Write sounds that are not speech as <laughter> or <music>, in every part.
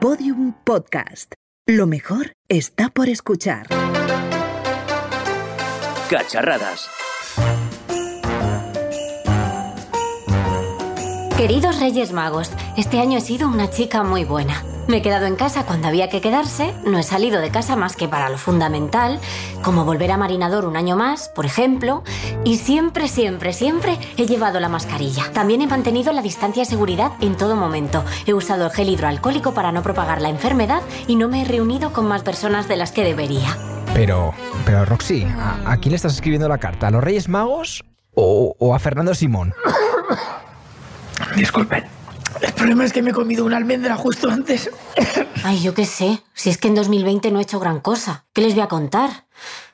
Podium Podcast. Lo mejor está por escuchar. Cacharradas. Queridos Reyes Magos, este año he sido una chica muy buena. Me he quedado en casa cuando había que quedarse, no he salido de casa más que para lo fundamental, como volver a Marinador un año más, por ejemplo, y siempre, siempre, siempre he llevado la mascarilla. También he mantenido la distancia de seguridad en todo momento. He usado el gel hidroalcohólico para no propagar la enfermedad y no me he reunido con más personas de las que debería. Pero, pero Roxy, ¿a, a quién le estás escribiendo la carta? ¿A los Reyes Magos o, o a Fernando Simón? <coughs> Disculpen. El problema es que me he comido una almendra justo antes. Ay, yo qué sé, si es que en 2020 no he hecho gran cosa. ¿Qué les voy a contar?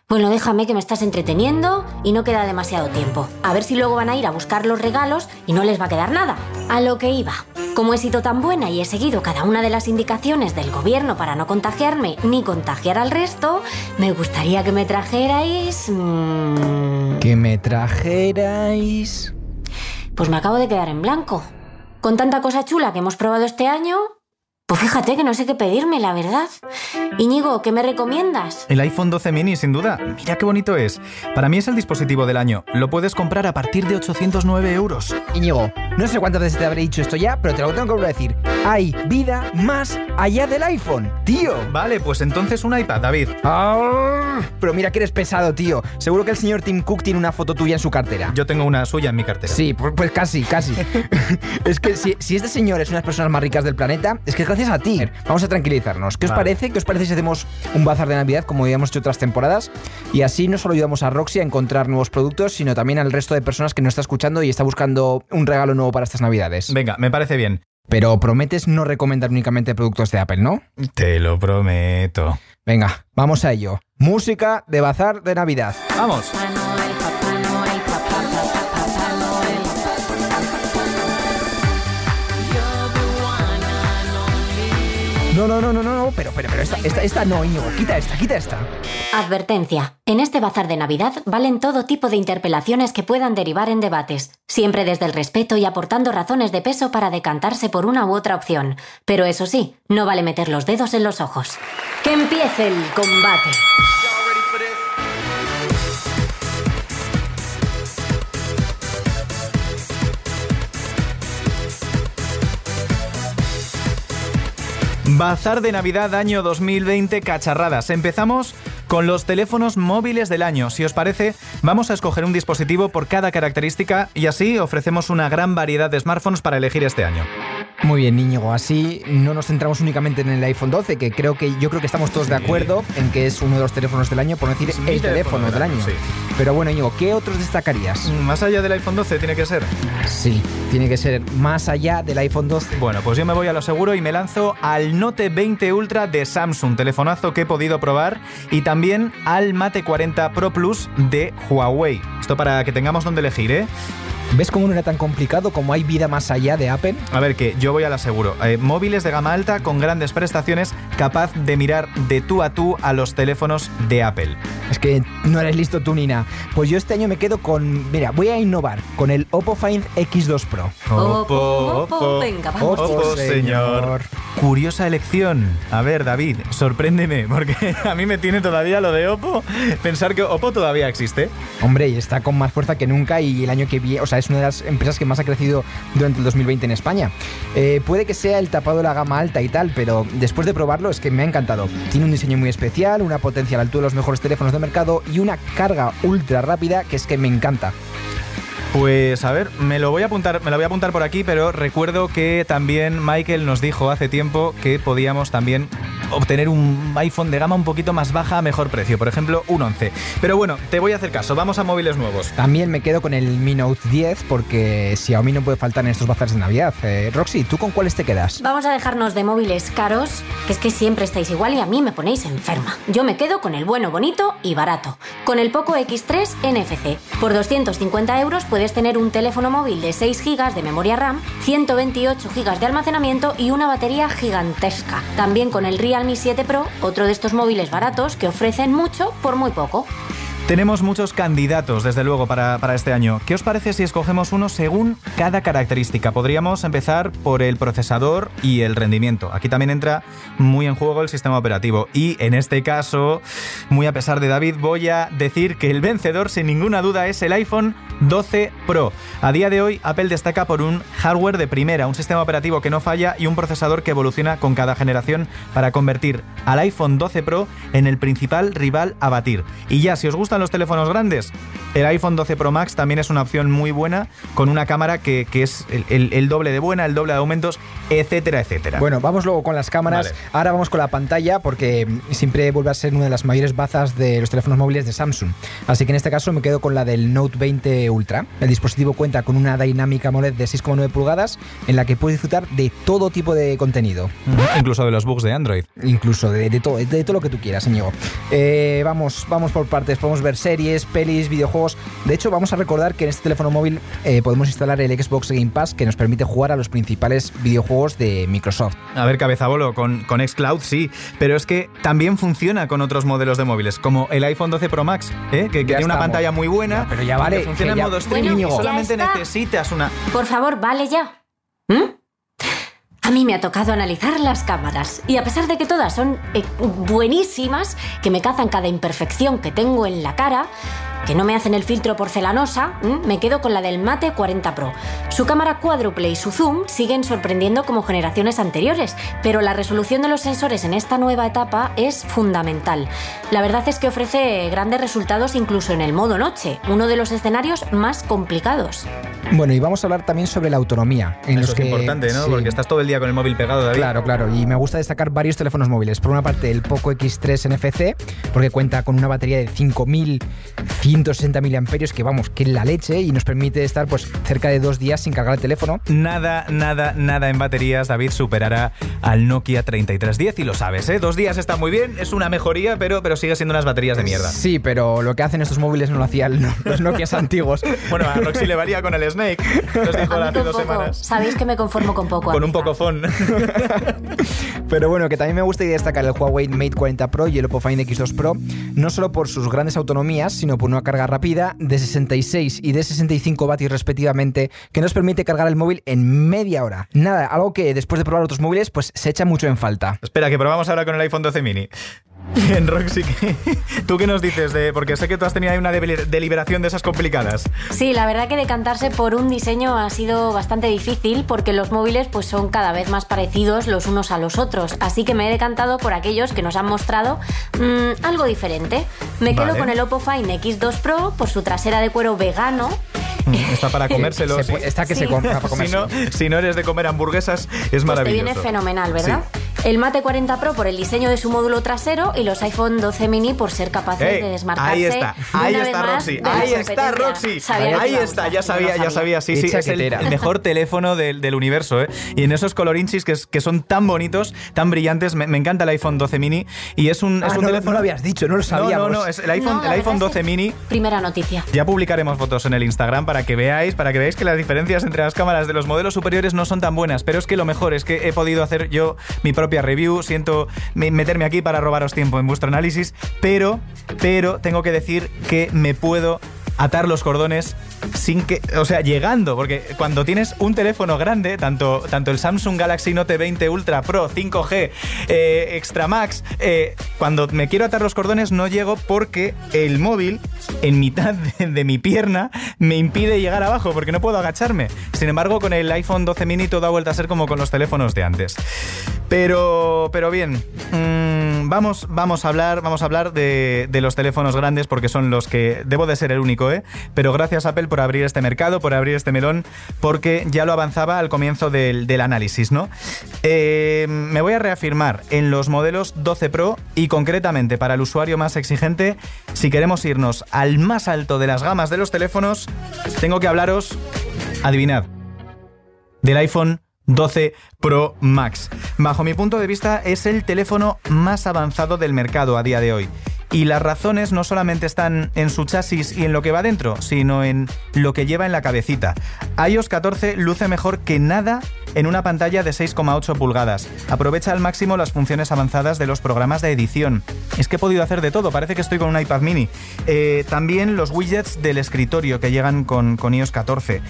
Bueno, déjame que me estás entreteniendo y no queda demasiado tiempo. A ver si luego van a ir a buscar los regalos y no les va a quedar nada. A lo que iba. Como he sido tan buena y he seguido cada una de las indicaciones del gobierno para no contagiarme ni contagiar al resto, me gustaría que me trajerais... mmm, Que me trajerais... Pues me acabo de quedar en blanco. Con tanta cosa chula que hemos probado este año, pues fíjate que no sé qué pedirme, la verdad. Íñigo, ¿qué me recomiendas? El iPhone 12 mini, sin duda. Mira qué bonito es. Para mí es el dispositivo del año. Lo puedes comprar a partir de 809 euros. Íñigo, no sé cuántas veces te habré dicho esto ya, pero te lo tengo que volver a decir. Hay vida más allá del iPhone, tío. Vale, pues entonces un iPad, David. Ah, pero mira que eres pesado, tío. Seguro que el señor Tim Cook tiene una foto tuya en su cartera. Yo tengo una suya en mi cartera. Sí, pues, pues casi, casi. <laughs> es que si, si este señor es una de las personas más ricas del planeta, es que es gracias a ti. Vamos a tranquilizarnos. ¿Qué os Vale. parece? ¿Qué os parece si hacemos un bazar de Navidad como habíamos hecho otras temporadas? Y así no solo ayudamos a Roxy a encontrar nuevos productos, sino también al resto de personas que nos está escuchando y está buscando un regalo nuevo para estas Navidades. Venga, me parece bien. Pero prometes no recomendar únicamente productos de Apple, ¿no? Te lo prometo. Venga, vamos a ello. Música de bazar de Navidad. Vamos. No, no, no, no, no, no, pero, pero, pero esta, esta, esta no, Íñigo. Quita esta, quita esta. Advertencia. En este bazar de Navidad valen todo tipo de interpelaciones que puedan derivar en debates, siempre desde el respeto y aportando razones de peso para decantarse por una u otra opción. Pero eso sí, no vale meter los dedos en los ojos. ¡Que empiece el combate! Bazar de Navidad año 2020 cacharradas. Empezamos con los teléfonos móviles del año. Si os parece, vamos a escoger un dispositivo por cada característica y así ofrecemos una gran variedad de smartphones para elegir este año. Muy bien, Íñigo. Así no nos centramos únicamente en el iPhone 12, que creo que yo creo que estamos todos de acuerdo en que es uno de los teléfonos del año, por no decir Es el teléfono, teléfono del año. año, sí. Pero bueno, Íñigo, ¿qué otros destacarías? Más allá del iPhone 12 tiene que ser. Sí, tiene que ser más allá del iPhone 12. Bueno, pues yo me voy a lo seguro y me lanzo al Note 20 Ultra de Samsung, telefonazo que he podido probar, y también al Mate 40 Pro Plus de Huawei. Esto para que tengamos donde elegir, ¿eh? ¿Ves cómo no era tan complicado como hay vida más allá de Apple? A ver, que yo voy al aseguro. Eh, móviles de gama alta con grandes prestaciones, capaz de mirar de tú a tú a los teléfonos de Apple. Es que no eres listo tú, Nina. Pues yo este año me quedo con... Mira, voy a innovar con el Oppo Find X2 Pro. Oppo, Oppo, venga, vamos. Oppo, señor. Curiosa elección. A ver, David, sorpréndeme, porque <laughs> a mí me tiene todavía lo de Oppo. Pensar que Oppo todavía existe. Hombre, y está con más fuerza que nunca y el año que viene, o sea, es una de las empresas que más ha crecido durante el 2020 en España. Eh, puede que sea el tapado de la gama alta y tal, pero después de probarlo es que me ha encantado. Tiene un diseño muy especial, una potencia a la altura de los mejores teléfonos de mercado y una carga ultra rápida que es que me encanta. Pues a ver, me lo voy a apuntar, me lo voy a apuntar por aquí, pero recuerdo que también Michael nos dijo hace tiempo que podíamos también obtener un iPhone de gama un poquito más baja a mejor precio, por ejemplo, un 11. Pero bueno, te voy a hacer caso, vamos a móviles nuevos. También me quedo con el Mi Note 10 porque Xiaomi no puede faltar en estos bazares de Navidad. Eh, Roxy, ¿tú con cuáles te quedas? Vamos a dejarnos de móviles caros, que es que siempre estáis igual y a mí me ponéis enferma. Yo me quedo con el bueno, bonito y barato. Con el Poco X3 NFC. Por 250 euros puedes tener un teléfono móvil de 6 GB de memoria RAM, 128 GB de almacenamiento y una batería gigantesca. También con el Realme 7 Pro, otro de estos móviles baratos que ofrecen mucho por muy poco. Tenemos muchos candidatos, desde luego, para, para, este año. ¿Qué os parece si escogemos uno según cada característica? Podríamos empezar por el procesador y el rendimiento. Aquí también entra muy en juego el sistema operativo. Y en este caso, muy a pesar de David, voy a decir que el vencedor, sin ninguna duda, es el iPhone 12 Pro. A día de hoy, Apple destaca por un hardware de primera, un sistema operativo que no falla y un procesador que evoluciona con cada generación para convertir al iPhone 12 Pro en el principal rival a batir. Y ya, si os gusta los teléfonos grandes, el iPhone 12 Pro Max también es una opción muy buena con una cámara que, que es el, el, el, doble de buena, el doble de aumentos, etcétera, etcétera. Bueno, vamos luego con las cámaras. Vale. Ahora vamos con la pantalla porque siempre vuelve a ser una de las mayores bazas de los teléfonos móviles de Samsung. Así que en este caso me quedo con la del Note 20 Ultra. El dispositivo cuenta con una dinámica AMOLED de 6,9 pulgadas en la que puedes disfrutar de todo tipo de contenido. Incluso de los bugs de Android. Incluso de, de, todo, de, de todo lo que tú quieras, amigo. Eh, vamos, vamos por partes. Podemos ver series, pelis, videojuegos. De hecho, vamos a recordar que en este teléfono móvil eh, podemos instalar el Xbox Game Pass que nos permite jugar a los principales videojuegos de Microsoft. A ver, cabeza bolo, con, con Xcloud sí, pero es que también funciona con otros modelos de móviles, como el iPhone 12 Pro Max, ¿eh? que, que tiene una pantalla muy buena, ya, pero ya vale, que funciona que ya, en modo streaming bueno, y solamente necesitas una... Por favor, vale ya. ¿Mm? A mí me ha tocado analizar las cámaras y a pesar de que todas son eh, buenísimas, que me cazan cada imperfección que tengo en la cara, que no me hacen el filtro porcelanosa, me quedo con la del Mate 40 Pro. Su cámara cuádruple y su zoom siguen sorprendiendo como generaciones anteriores, pero la resolución de los sensores en esta nueva etapa es fundamental. La verdad es que ofrece grandes resultados incluso en el modo noche, uno de los escenarios más complicados. Bueno, y vamos a hablar también sobre la autonomía. En Eso los es que, importante, ¿no? sí. Porque estás todo el día con el móvil pegado, David. Claro, claro. Y me gusta destacar varios teléfonos móviles. Por una parte, el Poco X3 NFC, porque cuenta con una batería de 5160 mAh, que vamos, que es la leche, y nos permite estar pues cerca de dos días sin cargar el teléfono. Nada, nada, nada en baterías, David superará al Nokia 3310 y lo sabes, ¿eh? Dos días está muy bien, es una mejoría, pero, pero sigue siendo unas baterías de mierda. Sí, pero lo que hacen estos móviles no lo hacían los Nokias antiguos. <laughs> Bueno, a Roxy le varía con el Snake, nos dijo hace dos poco. semanas. Sabéis que me conformo con poco. Con un poco phone. <laughs> Pero bueno, que también me gusta destacar el Huawei Mate 40 Pro y el Oppo Find X2 Pro, no solo por sus grandes autonomías, sino por una carga rápida de 66 y de 65 vatios respectivamente, que nos permite cargar el móvil en media hora. Nada, algo que después de probar otros móviles, pues se echa mucho en falta. Espera, que probamos ahora con el iPhone 12 mini. <laughs> Bien, Roxy, ¿qué- ¿tú qué nos dices? De, porque sé que tú has tenido ahí una deli- deliberación de esas complicadas. Sí, la verdad que decantarse por un diseño ha sido bastante difícil porque los móviles pues son cada vez más parecidos los unos a los otros, así que me he decantado por aquellos que nos han mostrado mm, algo diferente. Me quedo Vale. con el Oppo Find X2 Pro por su trasera de cuero vegano. Está para <laughs> comérselo. Se sí. pu- está que Sí. se compra para <laughs> si, comerse. no, si no eres de comer hamburguesas, es Pues te maravilloso. viene fenomenal, ¿verdad? El Mate 40 Pro por el diseño de su módulo trasero y los iPhone 12 mini por ser capaces Ey, de desmarcarse. ahí está, ahí una vez está más Roxy, ahí está. Roxy, Sabía ahí está, ya sabía, ya sabía, sí, sí, es el, mejor teléfono del, del universo, ¿eh? Y en esos colorinchis que, es- que son tan bonitos, tan brillantes, me, me encanta el iPhone 12 mini y es un, es Ah, un no, teléfono... no lo habías dicho, no lo No, sabíamos. no, no, es el iPhone, No, la el iPhone verdad es 12 que- mini Primera noticia. ya publicaremos fotos en el Instagram para que veáis, para que veáis que las diferencias entre las cámaras de los modelos superiores no son tan buenas. Pero es que lo mejor es que he podido hacer yo mi review. Siento me- meterme aquí para robaros tiempo en vuestro análisis, pero, pero tengo que decir que me puedo atar los cordones sin que, o sea, llegando, porque cuando tienes un teléfono grande, tanto, tanto el Samsung Galaxy Note 20 Ultra Pro 5G eh, Extra Max, eh, cuando me quiero atar los cordones no llego porque el móvil en mitad de, mi pierna me impide llegar abajo porque no puedo agacharme. Sin embargo, con el iPhone 12 mini todo ha vuelto a ser como con los teléfonos de antes. Pero, pero bien, mm, vamos, vamos a hablar, vamos a hablar de, de los teléfonos grandes porque son los que debo de ser el único, ¿eh? Pero gracias Apple por abrir este mercado, por abrir este melón, porque ya lo avanzaba al comienzo del, análisis, ¿no? Eh, me voy a reafirmar en los modelos 12 Pro y concretamente para el usuario más exigente, si queremos irnos al más alto de las gamas de los teléfonos, tengo que hablaros, adivinad, del iPhone 12 Pro Max. Bajo mi punto de vista es el teléfono más avanzado del mercado a día de hoy. Y las razones no solamente están en su chasis y en lo que va dentro, sino en lo que lleva en la cabecita. iOS 14 luce mejor que nada en una pantalla de 6,8 pulgadas. Aprovecha al máximo las funciones avanzadas de los programas de edición. Es que he podido hacer de todo, parece que estoy con un iPad mini. Eh, también los widgets del escritorio que llegan con, con iOS 14.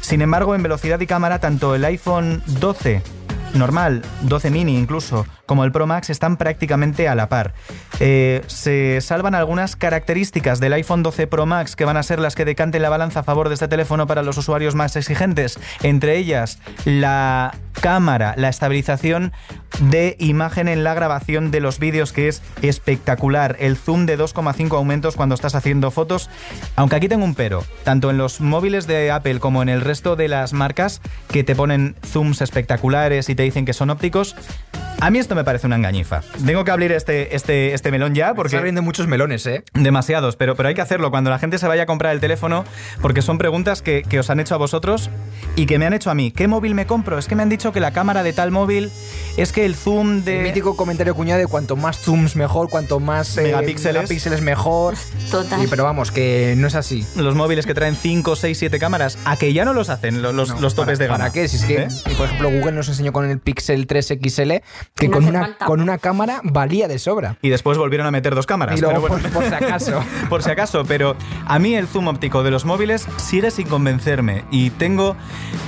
Sin embargo, en velocidad y cámara, tanto el iPhone 12 normal, 12 mini incluso, como el Pro Max están prácticamente a la par. Eh, se salvan algunas características del iPhone 12 Pro Max que van a ser las que decanten la balanza a favor de este teléfono para los usuarios más exigentes, entre ellas la cámara, la estabilización de imagen en la grabación de los vídeos que es espectacular, el zoom de 2,5 aumentos cuando estás haciendo fotos, aunque aquí tengo un pero, tanto en los móviles de Apple como en el resto de las marcas que te ponen zooms espectaculares y te dicen que son ópticos, a mí esto me parece una engañifa. Tengo que abrir este, este, este melón ya porque... Está abriendo muchos melones, ¿eh? Demasiados, pero, pero hay que hacerlo cuando la gente se vaya a comprar el teléfono porque son preguntas que, que os han hecho a vosotros y que me han hecho a mí. ¿Qué móvil me compro? Es que me han dicho que la cámara de tal móvil es que el zoom de... El mítico comentario cuñado de cuanto más zooms mejor, cuanto más eh, Megapíxeles. megapíxeles mejor. Total. Sí, pero vamos, que no es así. Los móviles que traen 5, 6, 7 cámaras, a que ya no los hacen lo- los, No, los topes ¿para- de gama. ¿Para qué? Si es que, ¿Eh? por ejemplo, Google nos enseñó con el Pixel 3 XL que No con, una, falta. con una cámara valía de sobra. Y después volvieron a meter dos cámaras. Y luego, pero bueno. por, por si acaso. <laughs> por si acaso, pero a mí el zoom óptico de los móviles sigue sin convencerme y tengo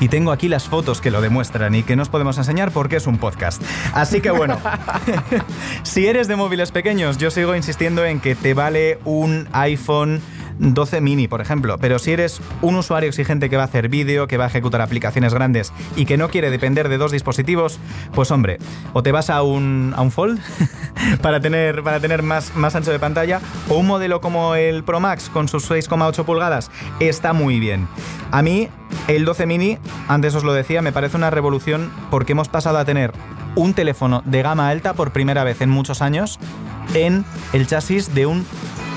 y tengo aquí las fotos que lo demuestran y que no os podemos enseñar porque es un podcast. Así que bueno, <laughs> <laughs> si eres de móviles pequeños, yo sigo insistiendo en que te vale un iPhone 12 mini, por ejemplo, pero si eres un usuario exigente que va a hacer vídeo, que va a ejecutar aplicaciones grandes y que no quiere depender de dos dispositivos, pues hombre, o te vas a un, a un Fold <laughs> para tener, para tener más, más ancho de pantalla, o un modelo como el Pro Max con sus 6,8 pulgadas está muy bien. A mí, el 12 mini, antes os lo decía, me parece una revolución porque hemos pasado a tener un teléfono de gama alta por primera vez en muchos años en el chasis de un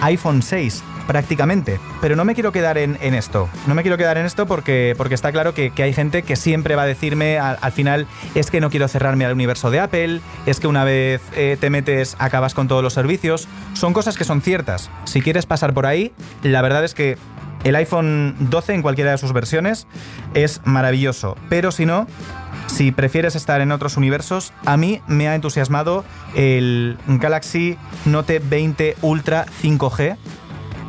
iPhone 6 prácticamente. Pero no me quiero quedar en, en esto. No me quiero quedar en esto porque, porque está claro que, que hay gente que siempre va a decirme al, al final es que no quiero cerrarme al universo de Apple, es que una vez eh, te metes acabas con todos los servicios. Son cosas que son ciertas. Si quieres pasar por ahí, la verdad es que el iPhone 12 en cualquiera de sus versiones es maravilloso. Pero si no, si prefieres estar en otros universos, a mí me ha entusiasmado el Galaxy Note 20 Ultra 5G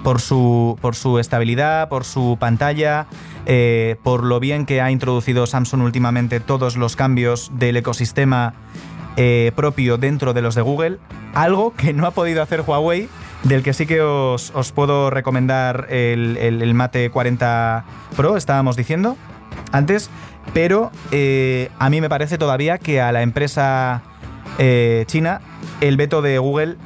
por su, por su estabilidad, por su pantalla, eh, por lo bien que ha introducido Samsung últimamente todos los cambios del ecosistema eh, propio dentro de los de Google. Algo que no ha podido hacer Huawei, del que sí que os, os puedo recomendar el, el- Mate 40 Pro, estábamos diciendo antes, pero eh, a mí me parece todavía que a la empresa china el veto de Google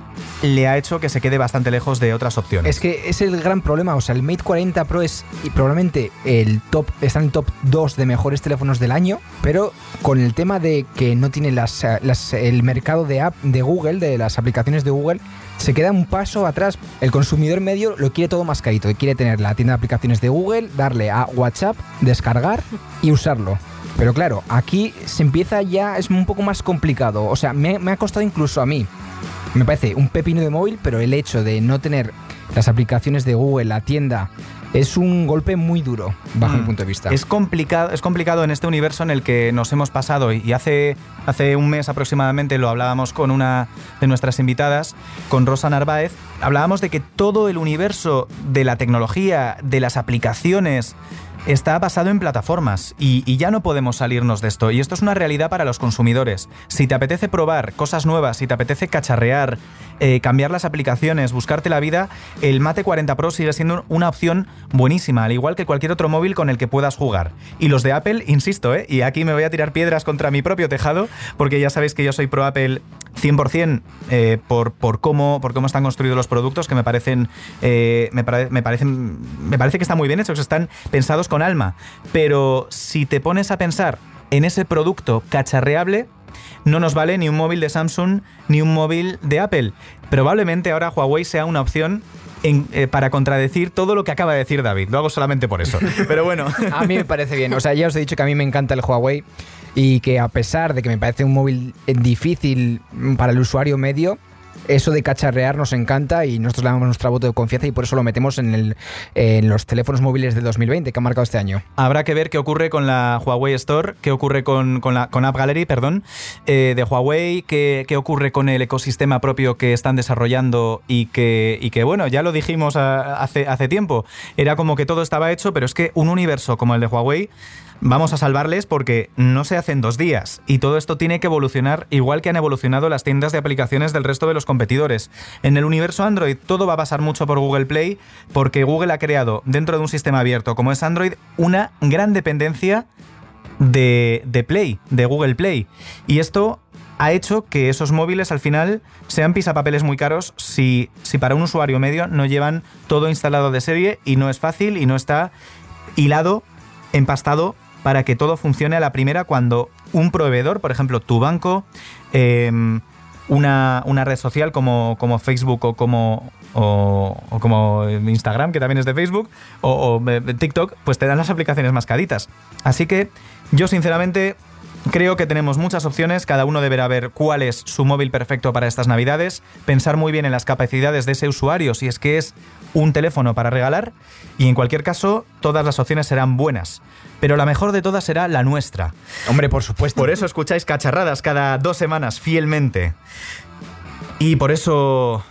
le ha hecho que se quede bastante lejos de otras opciones. Es que es el gran problema. O sea, el Mate 40 Pro es y probablemente el top, está en el top 2 de mejores teléfonos del año, pero con el tema de que no tiene las, las- el mercado de app de Google, de las aplicaciones de Google, se queda un paso atrás. El consumidor medio lo quiere todo más carito, quiere tener la tienda de aplicaciones de Google, darle a WhatsApp, descargar y usarlo. Pero claro, aquí se empieza ya, es un poco más complicado. O sea, me ha costado incluso a mí. Me parece un pepino de móvil, pero el hecho de no tener las aplicaciones de Google, la tienda, es un golpe muy duro, bajo Mm. mi punto de vista. Es complicado, es complicado en este universo en el que nos hemos pasado y hace, hace un mes aproximadamente lo hablábamos con una de nuestras invitadas, con Rosa Narváez, hablábamos de que todo el universo de la tecnología, de las aplicaciones, está basado en plataformas y, ya no podemos salirnos de esto. Y esto es una realidad para los consumidores. Si te apetece probar cosas nuevas, si te apetece cacharrear, eh, cambiar las aplicaciones, buscarte la vida, el Mate 40 Pro sigue siendo una opción buenísima, al igual que cualquier otro móvil con el que puedas jugar. Y los de Apple, insisto, ¿eh? y aquí me voy a tirar piedras contra mi propio tejado, porque ya sabéis que yo soy pro Apple 100% eh, por, por, cómo, por cómo están construidos los productos, que me parecen, eh, me, pare- me parecen, me parece que están muy bien hechos, están pensados con alma. Pero si te pones a pensar en ese producto cacharreable, no nos vale ni un móvil de Samsung ni un móvil de Apple. Probablemente ahora Huawei sea una opción en- eh, para contradecir todo lo que acaba de decir David. Lo hago solamente por eso. <laughs> Pero bueno. A mí me parece bien. O sea, ya os he dicho que a mí me encanta el Huawei y que a pesar de que me parece un móvil difícil para el usuario medio, eso de cacharrear nos encanta y nosotros le damos nuestra voto de confianza y por eso lo metemos en, el, los teléfonos móviles de 2020 que ha marcado este año. Habrá que ver qué ocurre con la Huawei Store, qué ocurre con, con la con App Gallery, perdón, eh, de Huawei, qué, qué, ocurre con el ecosistema propio que están desarrollando y que, y que bueno, ya lo dijimos hace, hace tiempo, era como que todo estaba hecho, pero es que un universo como el de Huawei vamos a salvarles porque no se hacen dos días y todo esto tiene que evolucionar igual que han evolucionado las tiendas de aplicaciones del resto de los competidores. En el universo Android todo va a pasar mucho por Google Play porque Google ha creado dentro de un sistema abierto como es Android una gran dependencia de, Play, de Google Play. Y esto ha hecho que esos móviles al final sean pisapapeles muy caros si, si para un usuario medio no llevan todo instalado de serie y no es fácil y no está hilado, empastado para que todo funcione a la primera cuando un proveedor, por ejemplo, tu banco, em, una, una, red social como, como Facebook o como, o, como Instagram, que también es de Facebook, o, o, eh, TikTok, pues te dan las aplicaciones más caditas. Así que yo sinceramente Creo que tenemos muchas opciones, cada uno deberá ver cuál es su móvil perfecto para estas navidades, pensar muy bien en las capacidades de ese usuario si es que es un teléfono para regalar y en cualquier caso todas las opciones serán buenas. Pero la mejor de todas será la nuestra. Hombre, por supuesto. Por eso escucháis cacharradas cada dos semanas fielmente. Y por eso...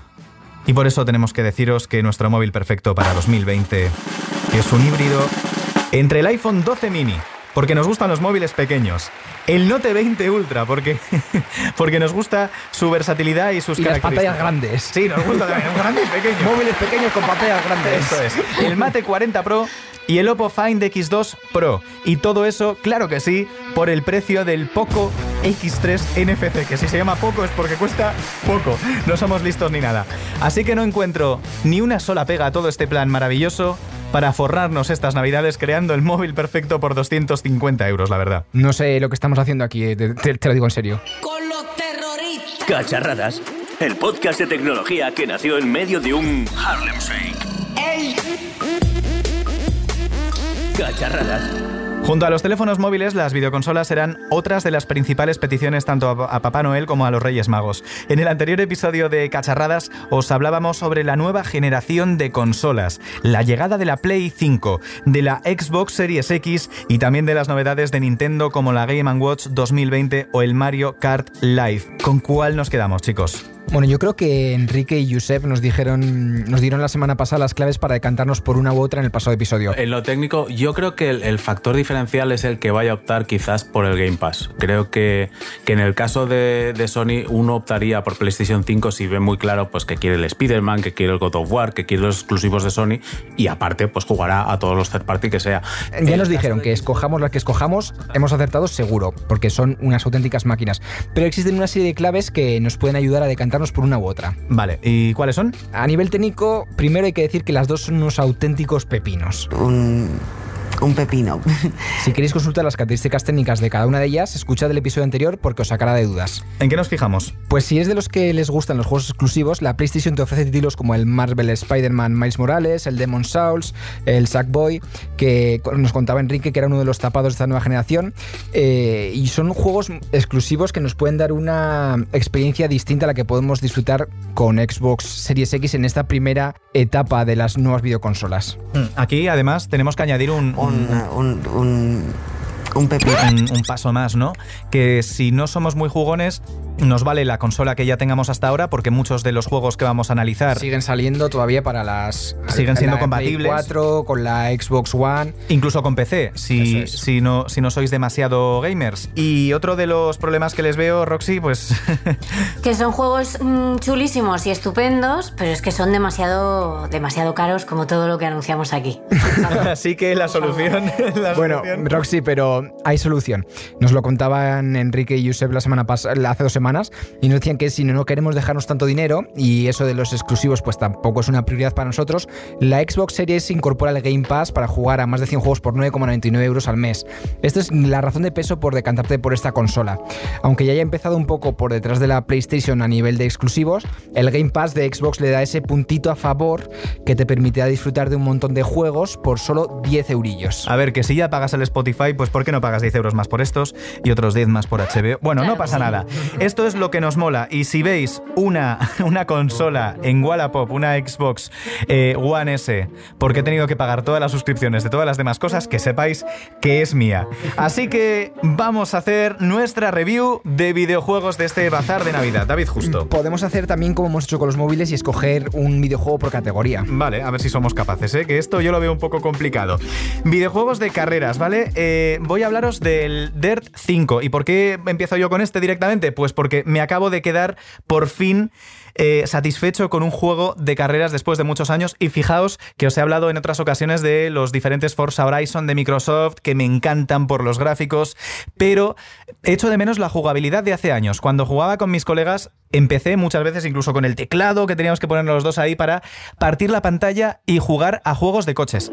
Y por eso tenemos que deciros que nuestro móvil perfecto para 2020 es un híbrido entre el iPhone 12 mini, porque nos gustan los móviles pequeños, el Note 20 Ultra, porque, <laughs> porque nos gusta su versatilidad y sus y características. Las pantallas grandes. Sí, nos gusta también. grandes y pequeños. Móviles pequeños con pantallas grandes. Eso es. El Mate 40 Pro y el Oppo Find X2 Pro. Y todo eso, claro que sí, por el precio del Poco X3 NFC, que si se llama poco es porque cuesta poco. No somos listos ni nada. Así que no encuentro ni una sola pega a todo este plan maravilloso para forrarnos estas navidades creando el móvil perfecto por 250 euros, la verdad. No sé lo que estamos haciendo aquí, te, te, te lo digo en serio. Con los terroristas. Cacharradas, el podcast de tecnología que nació en medio de un Harlem Shake. ¡Ey! Cacharradas. Junto a los teléfonos móviles, las videoconsolas serán otras de las principales peticiones tanto a Papá Noel como a los Reyes Magos. En el anterior episodio de Cacharradas os hablábamos sobre la nueva generación de consolas, la llegada de la Play 5, de la Xbox Series X y también de las novedades de Nintendo como la Game Watch 2020 o el Mario Kart Live. ¿Con cuál nos quedamos, chicos? Bueno, yo creo que Enrique y Josep nos dijeron, nos dieron la semana pasada las claves para decantarnos por una u otra en el pasado episodio. En lo técnico, yo creo que el, el factor diferencial es el que vaya a optar quizás por el Game Pass. Creo que, que en el caso de, de, Sony, uno optaría por PlayStation 5 si ve muy claro pues, que quiere el Spider-Man, que quiere el God of War, que quiere los exclusivos de Sony y aparte, pues jugará a todos los third party que sea. Ya nos dijeron que escojamos las que escojamos, hemos acertado seguro, porque son unas auténticas máquinas. Pero existen una serie de claves que nos pueden ayudar a decantar por una u otra. Vale, ¿y cuáles son? A nivel técnico, primero hay que decir que las dos son unos auténticos pepinos. Un un pepino. <laughs> Si queréis consultar las características técnicas de cada una de ellas, escuchad el episodio anterior porque os sacará de dudas. ¿En qué nos fijamos? Pues si es de los que les gustan los juegos exclusivos, la PlayStation te ofrece títulos como el Marvel Spider-Man Miles Morales, el Demon Souls, el Sackboy, que nos contaba Enrique que era uno de los tapados de esta nueva generación. Eh, y son juegos exclusivos que nos pueden dar una experiencia distinta a la que podemos disfrutar con Xbox Series X en esta primera etapa de las nuevas videoconsolas. Aquí además tenemos que añadir un, un, un, un, un pepino. Un, un, paso más, ¿no? Que si no somos muy jugones, nos vale la consola que ya tengamos hasta ahora, porque muchos de los juegos que vamos a analizar siguen saliendo todavía para las. Siguen siendo compatibles. Play 4, con la Xbox One. Incluso con PC, si, es. si, no, si no sois demasiado gamers. Y otro de los problemas que les veo, Roxy, pues. <laughs> que son juegos mmm, chulísimos y estupendos, pero es que son demasiado, demasiado caros, como todo lo que anunciamos aquí. <laughs> Así que la solución. La bueno, solución. Roxy, pero hay solución. Nos lo contaban Enrique y Josep la semana pasada, hace dos semanas y nos decían que si no queremos dejarnos tanto dinero y eso de los exclusivos pues tampoco es una prioridad para nosotros, la Xbox Series incorpora el Game Pass para jugar a más de 100 juegos por 9,99 euros al mes. Esta es la razón de peso por decantarte por esta consola. Aunque ya haya empezado un poco por detrás de la PlayStation a nivel de exclusivos, el Game Pass de Xbox le da ese puntito a favor que te permitirá disfrutar de un montón de juegos por solo 10 eurillos. A ver, que si ya pagas el Spotify, pues ¿por qué no pagas 10 euros más por estos y otros 10 más por HBO? Bueno, claro, no pasa sí. nada. Esto <laughs> esto es lo que nos mola. Y si veis una, <laughs> una consola en Wallapop, una Xbox eh, One S, porque he tenido que pagar todas las suscripciones de todas las demás cosas, que sepáis que es mía. Así que vamos a hacer nuestra review de videojuegos de este bazar de Navidad. David Justo. Podemos hacer también como hemos hecho con los móviles y escoger un videojuego por categoría. Vale, a ver si somos capaces, ¿eh? que esto yo lo veo un poco complicado. Videojuegos de carreras, ¿vale? Eh, voy a hablaros del Dirt 5. ¿Y por qué empiezo yo con este directamente? Pues porque me acabo de quedar por fin eh, satisfecho con un juego de carreras después de muchos años. Y fijaos que os he hablado en otras ocasiones de los diferentes Forza Horizon de Microsoft que me encantan por los gráficos, pero echo de menos la jugabilidad de hace años. Cuando jugaba con mis colegas, empecé muchas veces incluso con el teclado que teníamos que poner los dos ahí para partir la pantalla y jugar a juegos de coches.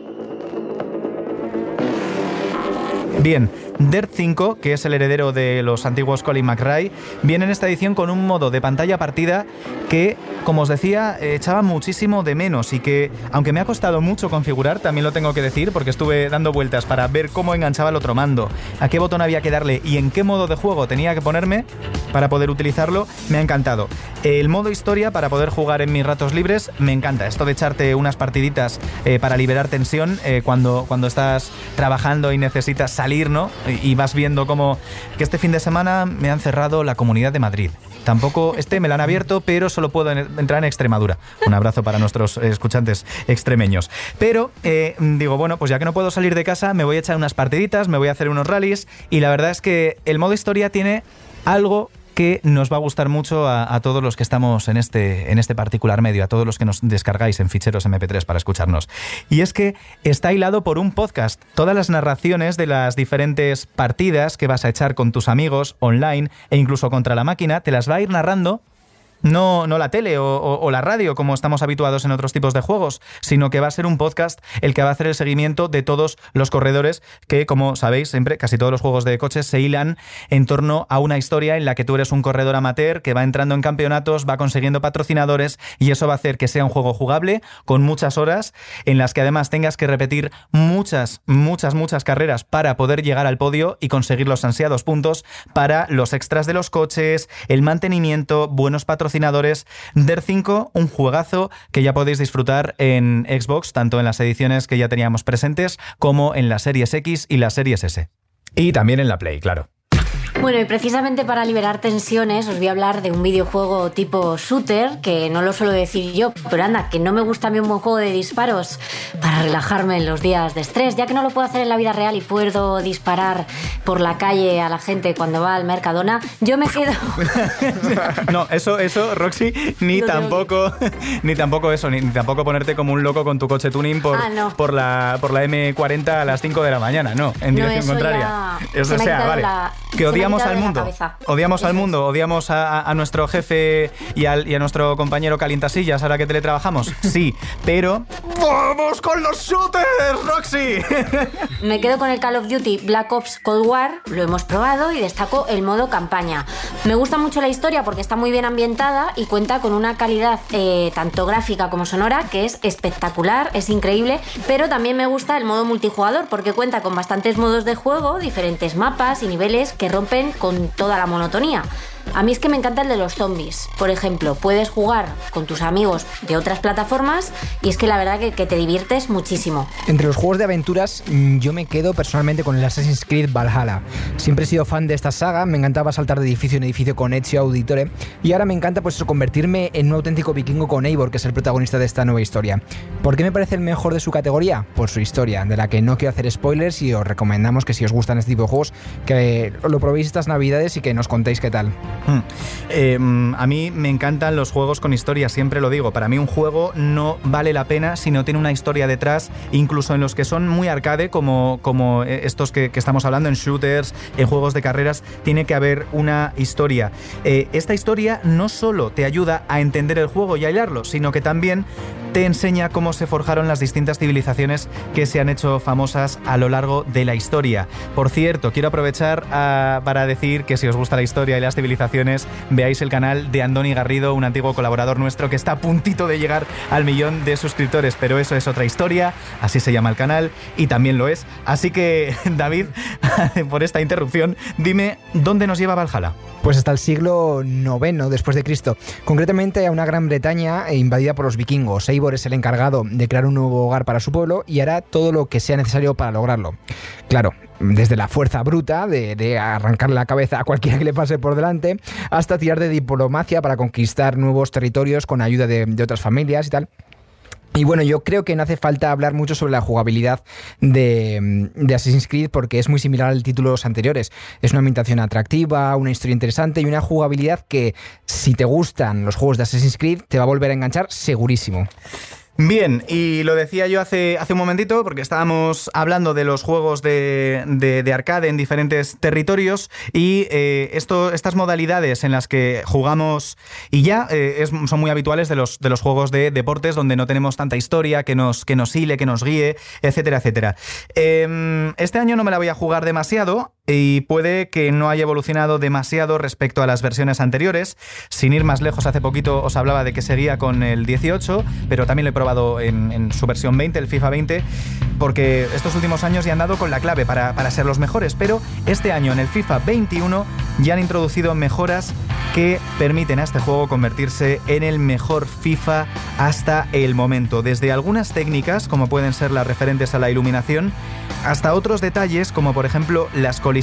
Bien, Dirt 5, que es el heredero de los antiguos Colin McRae, viene en esta edición con un modo de pantalla partida que, como os decía, echaba muchísimo de menos y que, aunque me ha costado mucho configurar, también lo tengo que decir, porque estuve dando vueltas para ver cómo enganchaba el otro mando, a qué botón había que darle y en qué modo de juego tenía que ponerme para poder utilizarlo, me ha encantado. El modo historia para poder jugar en mis ratos libres me encanta. Esto de echarte unas partiditas eh, para liberar tensión eh, cuando, cuando estás trabajando y necesitas salir, ¿no? Y vas viendo cómo que este fin de semana me han cerrado la comunidad de Madrid. Tampoco, este me lo han abierto, pero solo puedo en- entrar en Extremadura. Un abrazo para nuestros escuchantes extremeños. Pero eh, digo, bueno, pues ya que no puedo salir de casa, me voy a echar unas partiditas, me voy a hacer unos rallies y la verdad es que el modo historia tiene algo que nos va a gustar mucho a, todos los que estamos en este, en este particular medio, a todos los que nos descargáis en ficheros MP3 para escucharnos. Y es que está hilado por un podcast. Todas las narraciones de las diferentes partidas que vas a echar con tus amigos online e incluso contra la máquina, te las va a ir narrando no, no la tele o, o- la radio, como estamos habituados en otros tipos de juegos, sino que va a ser un podcast el que va a hacer el seguimiento de todos los corredores que, como sabéis, siempre casi todos los juegos de coches se hilan en torno a una historia en la que tú eres un corredor amateur que va entrando en campeonatos, va consiguiendo patrocinadores y eso va a hacer que sea un juego jugable con muchas horas en las que además tengas que repetir muchas, muchas, muchas carreras para poder llegar al podio y conseguir los ansiados puntos para los extras de los coches, el mantenimiento, buenos patrocinadores. Der 5, un juegazo que ya podéis disfrutar en Xbox, tanto en las ediciones que ya teníamos presentes como en las series X y las series S. Y también en la Play, claro. Bueno, y precisamente para liberar tensiones os voy a hablar de un videojuego tipo shooter, que no lo suelo decir yo, pero anda, que no me gusta a mí un buen juego de disparos para relajarme en los días de estrés, ya que no lo puedo hacer en la vida real y puedo disparar por la calle a la gente cuando va al Mercadona, yo me quedo... <laughs> No, eso, eso, Roxy, ni tampoco, <laughs> ni tampoco eso, ni, ni tampoco ponerte como un loco con tu coche tuning por, Ah, no. por, la, por la M40 a las 5 de la mañana, no, en No, dirección contraria. ya Eso, se me ha o sea, vale. la- que odiamos al mundo. Odiamos al Eso mundo, odiamos a, a- a nuestro jefe y, al- y a nuestro compañero calientasillas ahora que teletrabajamos. Sí, pero. ¡Vamos con los shooters, Roxy! <laughs> Me quedo con el Call of Duty Black Ops Cold War, lo hemos probado y destaco el modo campaña. Me gusta mucho la historia porque está muy bien ambientada y cuenta con una calidad eh, tanto gráfica como sonora que es espectacular, es increíble, pero también me gusta el modo multijugador porque cuenta con bastantes modos de juego, diferentes mapas y niveles que rompen con toda la monotonía. A mí es que me encanta el de los zombies. Por ejemplo, puedes jugar con tus amigos de otras plataformas y es que la verdad que, te diviertes muchísimo. Entre los juegos de aventuras, mm, yo me quedo personalmente con el Assassin's Creed Valhalla. Siempre he sido fan de esta saga, me encantaba saltar de edificio en edificio con Ezio Auditore y ahora me encanta pues convertirme en un auténtico vikingo con Eivor, que es el protagonista de esta nueva historia. ¿Por qué me parece el mejor de su categoría? Por su historia, de la que no quiero hacer spoilers y os recomendamos que si os gustan este tipo de juegos, que lo probéis estas navidades y que nos contéis qué tal. Hmm. Eh, mm, a mí me encantan los juegos con historia, siempre lo digo. Para mí un juego no vale la pena si no tiene una historia detrás, incluso en los que son muy arcade, como, como eh, estos que, estamos hablando, en shooters, en juegos de carreras, tiene que haber una historia. Eh, esta historia no solo te ayuda a entender el juego y a hilarlo, sino que también te enseña cómo se forjaron las distintas civilizaciones que se han hecho famosas a lo largo de la historia. Por cierto, quiero aprovechar ah, para decir que si os gusta la historia y las civilizaciones, veáis el canal de Andoni Garrido, un antiguo colaborador nuestro que está a puntito de llegar al millón de suscriptores, pero eso es otra historia, así se llama el canal y también lo es. Así que, <laughs> David, <laughs> por esta interrupción, dime, ¿dónde nos lleva Valhalla? Pues hasta el siglo IX después de Cristo, concretamente a una Gran Bretaña invadida por los vikingos. Es el encargado de crear un nuevo hogar para su pueblo y hará todo lo que sea necesario para lograrlo. Claro, desde la fuerza bruta de, de arrancar la cabeza a cualquiera que le pase por delante, hasta tirar de diplomacia para conquistar nuevos territorios con ayuda de, de otras familias y tal. Y bueno, yo creo que no hace falta hablar mucho sobre la jugabilidad de, de, Assassin's Creed porque es muy similar al título de los anteriores. Es una ambientación atractiva, una historia interesante y una jugabilidad que, si te gustan los juegos de Assassin's Creed, te va a volver a enganchar segurísimo. Bien, y lo decía yo hace, hace un momentito, porque estábamos hablando de los juegos de, de, de arcade en diferentes territorios y eh, estas modalidades en las que jugamos y ya eh, son muy habituales de los, de los juegos de deportes donde no tenemos tanta historia que nos, que nos hile, que nos guíe, etcétera, etcétera. Eh, este año no me la voy a jugar demasiado, y puede que no haya evolucionado demasiado respecto a las versiones anteriores. Sin ir más lejos, hace poquito os hablaba de que seguía con el 18, pero también lo he probado en, en su versión 20, el FIFA 20, porque estos últimos años ya han dado con la clave para, para ser los mejores, pero este año en el FIFA 21 ya han introducido mejoras que permiten a este juego convertirse en el mejor FIFA hasta el momento. Desde algunas técnicas, como pueden ser las referentes a la iluminación, hasta otros detalles, como por ejemplo las colisiones,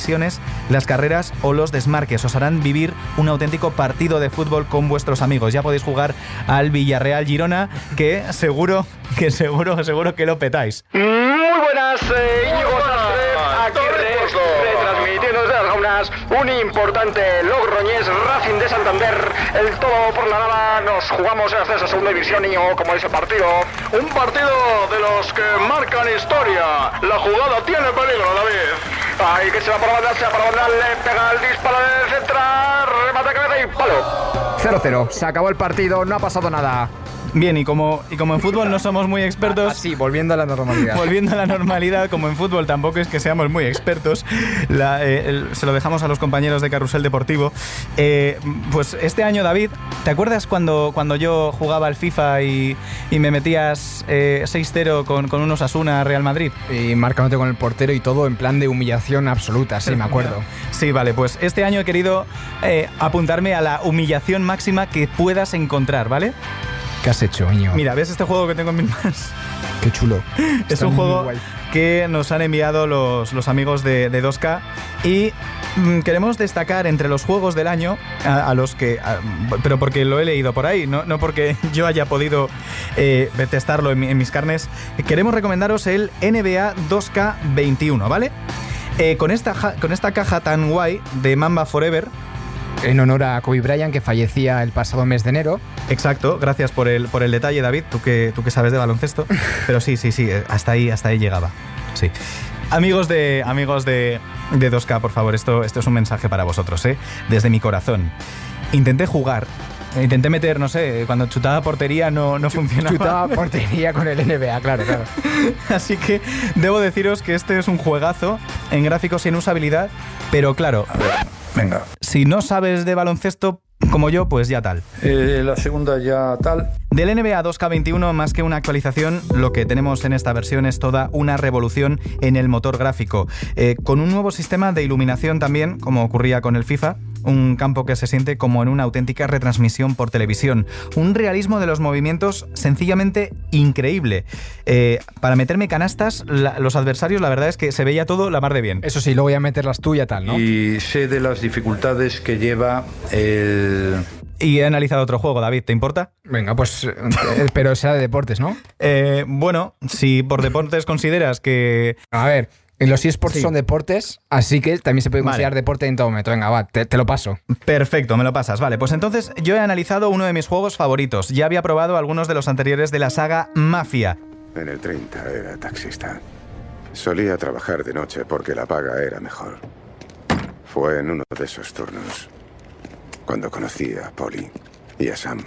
las carreras o los desmarques. Os harán vivir un auténtico partido de fútbol con vuestros amigos. Ya podéis jugar al Villarreal Girona, que seguro, que seguro, seguro que lo petáis. Muy buenas, eh, Íñigo Sastre, aquí re- retransmitiendo desde las un importante Logroñés Racing de Santander. El todo por la nada, nos jugamos en ascenso a segunda división, Íñigo, como ese partido. Un partido de los que marcan historia. La jugada tiene peligro, David. Ahí que se va para banda, se va para banda, le pega el disparo de central, remata cabeza y palo. 0-0, se acabó el partido, no ha pasado nada. Bien, y como, y como en fútbol no somos muy expertos. Sí, volviendo a la normalidad. Volviendo a la normalidad, como en fútbol tampoco es que seamos muy expertos, la, eh, el- se lo dejamos a los compañeros de Carrusel Deportivo. Eh, pues este año, David, ¿te acuerdas cuando, cuando yo jugaba al FIFA y, y me metías eh, 6-0 con, con unos Asuna Real Madrid? Y marcándote con el portero y todo en plan de humillación absoluta, sí, me acuerdo. Sí, vale, pues este año he querido eh, apuntarme a la humillación máxima que puedas encontrar, ¿vale? ¿Qué has hecho, Íñigo? Mira, ¿ves este juego que tengo en mis manos? Qué chulo. <laughs> Es Está un juego guay. que nos han enviado los, los amigos de, de 2K y mm, queremos destacar entre los juegos del año a, a los que... a- pero porque lo he leído por ahí, no, no porque <laughs> yo haya podido eh, testarlo en, mi- en mis carnes. Queremos recomendaros el NBA 2K21, ¿vale? Eh, con, esta, con esta caja tan guay de Mamba Forever, En honor a Kobe Bryant, que fallecía el pasado mes de enero. Exacto, gracias por el, por el detalle, David, tú que, tú que sabes de baloncesto. <laughs> Pero sí, sí, sí, eh, hasta ahí, hasta ahí llegaba. Sí. Amigos de, amigos de, de 2K, por favor, esto, esto es un mensaje para vosotros, ¿eh? Desde mi corazón. Intenté jugar, intenté meter, no sé, cuando chutaba portería no, no funcionaba. Chutaba portería con el NBA, claro, claro. <laughs> Así que debo deciros que este es un juegazo en gráficos y en usabilidad, pero claro, Venga. si no sabes de baloncesto como yo, pues ya tal. Eh, la segunda ya tal. Del NBA 2K21, más que una actualización, lo que tenemos en esta versión es toda una revolución en el motor gráfico, Eh, con un nuevo sistema de iluminación también, como ocurría con el FIFA, un campo que se siente como en una auténtica retransmisión por televisión, un realismo de los movimientos sencillamente increíble. Eh, para meterme canastas, la- los adversarios, la verdad es que se veía todo la mar de bien. Eso sí, luego ya meterlas tú y tal, ¿no? Y sé de las dificultades que lleva el... Y he analizado otro juego, David, ¿te importa? Venga, pues, eh, pero sea de deportes, ¿no? Eh, bueno, si por deportes consideras que A ver, los eSports Sí. son deportes, así que también se puede Vale. considerar deporte en todo momento. Venga, va, te, te lo paso. Perfecto, me lo pasas. Vale, pues entonces yo he analizado uno de mis juegos favoritos. Ya había probado algunos de los anteriores de la saga Mafia. En el 30 era taxista. Solía trabajar de noche porque la paga era mejor. Fue en uno de esos turnos cuando conocí a Polly y a Sam.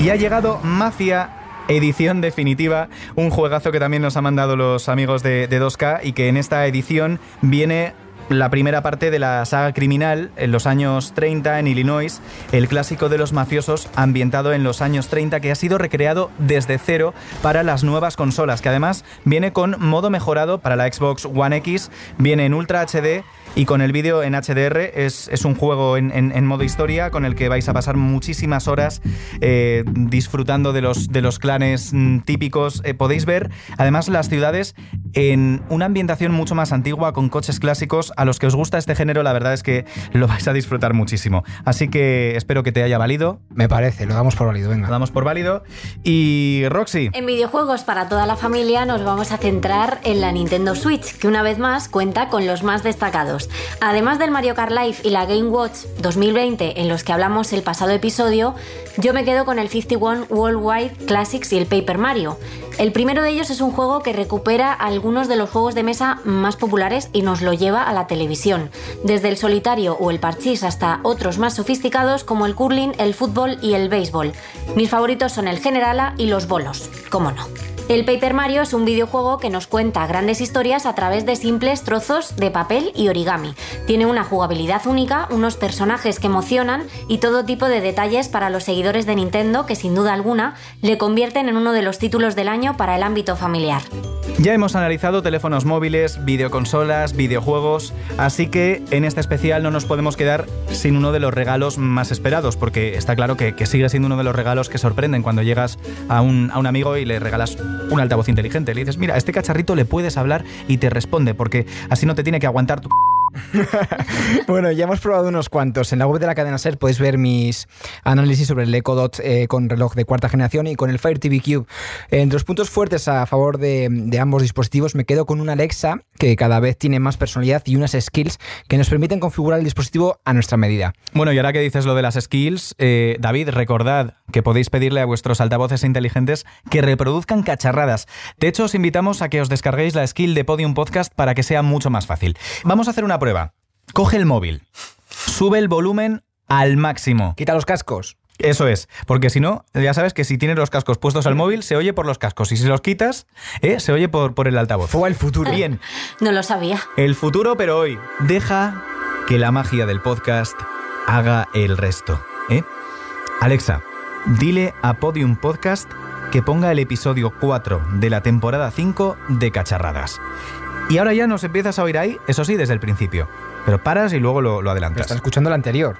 Y ha llegado Mafia edición definitiva, un juegazo que también nos han mandado los amigos de, de 2K y que en esta edición viene la primera parte de la saga criminal en los años 30 en Illinois, el clásico de los mafiosos ambientado en los años 30 que ha sido recreado desde cero para las nuevas consolas, que además viene con modo mejorado para la Xbox One X, viene en Ultra HD y con el vídeo en HDR. Es, es un juego en, en- en modo historia con el que vais a pasar muchísimas horas eh, disfrutando de los, de los clanes mm, típicos. Eh, podéis ver además las ciudades en una ambientación mucho más antigua con coches clásicos. A los que os gusta este género, la verdad es que lo vais a disfrutar muchísimo. Así que espero que te haya valido. Me parece, lo damos por válido, Lo venga. damos por válido. Y Roxy. En videojuegos para toda la familia nos vamos a centrar en la Nintendo Switch, que una vez más cuenta con los más destacados. Además del Mario Kart Live y la Game Watch 2020 en los que hablamos el pasado episodio, yo me quedo con el 51 Worldwide Classics y el Paper Mario. El primero de ellos es un juego que recupera algunos de los juegos de mesa más populares y nos lo lleva a la televisión, desde el solitario o el parchís hasta otros más sofisticados como el curling, el fútbol y el béisbol. Mis favoritos son el generala y los bolos, cómo no. El Paper Mario es un videojuego que nos cuenta grandes historias a través de simples trozos de papel y origami. Tiene una jugabilidad única, unos personajes que emocionan y todo tipo de detalles para los seguidores de Nintendo que sin duda alguna le convierten en uno de los títulos del año para el ámbito familiar. Ya hemos analizado teléfonos móviles, videoconsolas, videojuegos, así que en este especial no nos podemos quedar sin uno de los regalos más esperados, porque está claro que, sigue siendo uno de los regalos que sorprenden cuando llegas a un amigo y le regalas un altavoz inteligente. Le dices, mira, a este cacharrito le puedes hablar y te responde, porque así no te tiene que aguantar tu... <laughs> Bueno, ya hemos probado unos cuantos. En la web de la cadena SER podéis ver mis análisis sobre el Echo Dot eh, con reloj de cuarta generación y con el Fire TV Cube. Entre los puntos fuertes a favor de, de ambos dispositivos me quedo con una Alexa que cada vez tiene más personalidad y unas skills que nos permiten configurar el dispositivo a nuestra medida. Bueno, y ahora que dices lo de las skills, eh, David, recordad que podéis pedirle a vuestros altavoces inteligentes que reproduzcan cacharradas. De hecho, os invitamos a que os descarguéis la skill de Podium Podcast para que sea mucho más fácil. Vamos a hacer una prueba. Coge el móvil, sube el volumen al máximo. Quita los cascos. Eso es, porque si no, ya sabes que si tienes los cascos puestos al móvil, se oye por los cascos. Y si los quitas, eh, se oye por, por el altavoz. Fue el futuro. Bien, No lo sabía. el futuro, pero hoy. Deja que la magia del podcast haga el resto. ¿eh? Alexa, dile a Podium Podcast que ponga el episodio 4 de la temporada 5 de Cacharradas. Y ahora ya nos empiezas a oír ahí, eso sí, desde el principio. Pero paras y luego lo, lo Pero adelantas. estás escuchando el anterior,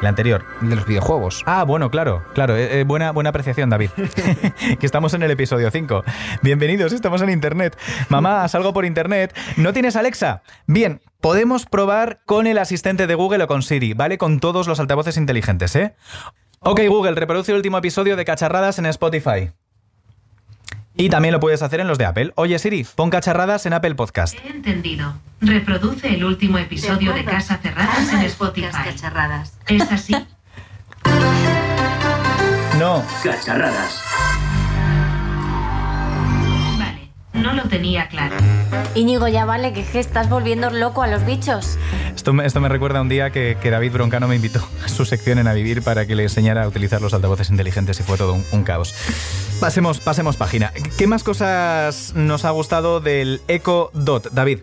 La anterior. de los videojuegos. Ah, bueno, claro, claro. eh, eh, buena, buena apreciación, David. <laughs> que estamos en el episodio 5. Bienvenidos, estamos en Internet. Mamá, salgo por Internet. ¿No tienes Alexa? Bien, podemos probar con el asistente de Google o con Siri, ¿vale? Con todos los altavoces inteligentes, ¿eh? Ok, Google, reproduce el último episodio de Cacharradas en Spotify. Y también lo puedes hacer en los de Apple. Oye, Siri, pon Cacharradas en Apple Podcast. He entendido. Reproduce el último episodio de, Casa Cerradas en Spotify. ¿Es así? No. Cacharradas. No lo tenía claro. Íñigo, ya vale, que es que estás volviendo loco a los bichos. Esto me, esto me recuerda a un día que, que David Broncano me invitó a su sección en A Vivir para que le enseñara a utilizar los altavoces inteligentes y fue todo un, un caos. Pasemos, pasemos página. ¿Qué más cosas nos ha gustado del Echo Dot, David?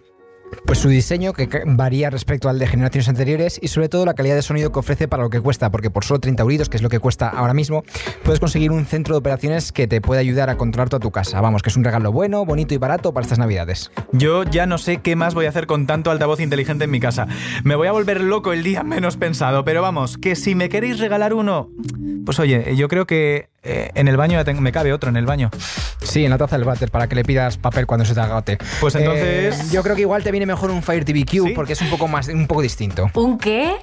Pues su diseño, que varía respecto al de generaciones anteriores, y sobre todo la calidad de sonido que ofrece para lo que cuesta, porque por solo 30 euritos, que es lo que cuesta ahora mismo, puedes conseguir un centro de operaciones que te puede ayudar a controlar toda tu casa. Vamos, que es un regalo bueno, bonito y barato para estas navidades. Yo ya no sé qué más voy a hacer con tanto altavoz inteligente en mi casa. Me voy a volver loco el día menos pensado, pero vamos, que si me queréis regalar uno, pues oye, yo creo que eh, en el baño ya tengo- me cabe otro en el baño. Sí, en la taza del váter, para que le pidas papel cuando se te agote. Pues entonces- Eh, yo creo que igual te viene mejor un Fire TV Cube, ¿Sí? porque es un poco más, un poco distinto. ¿Un qué?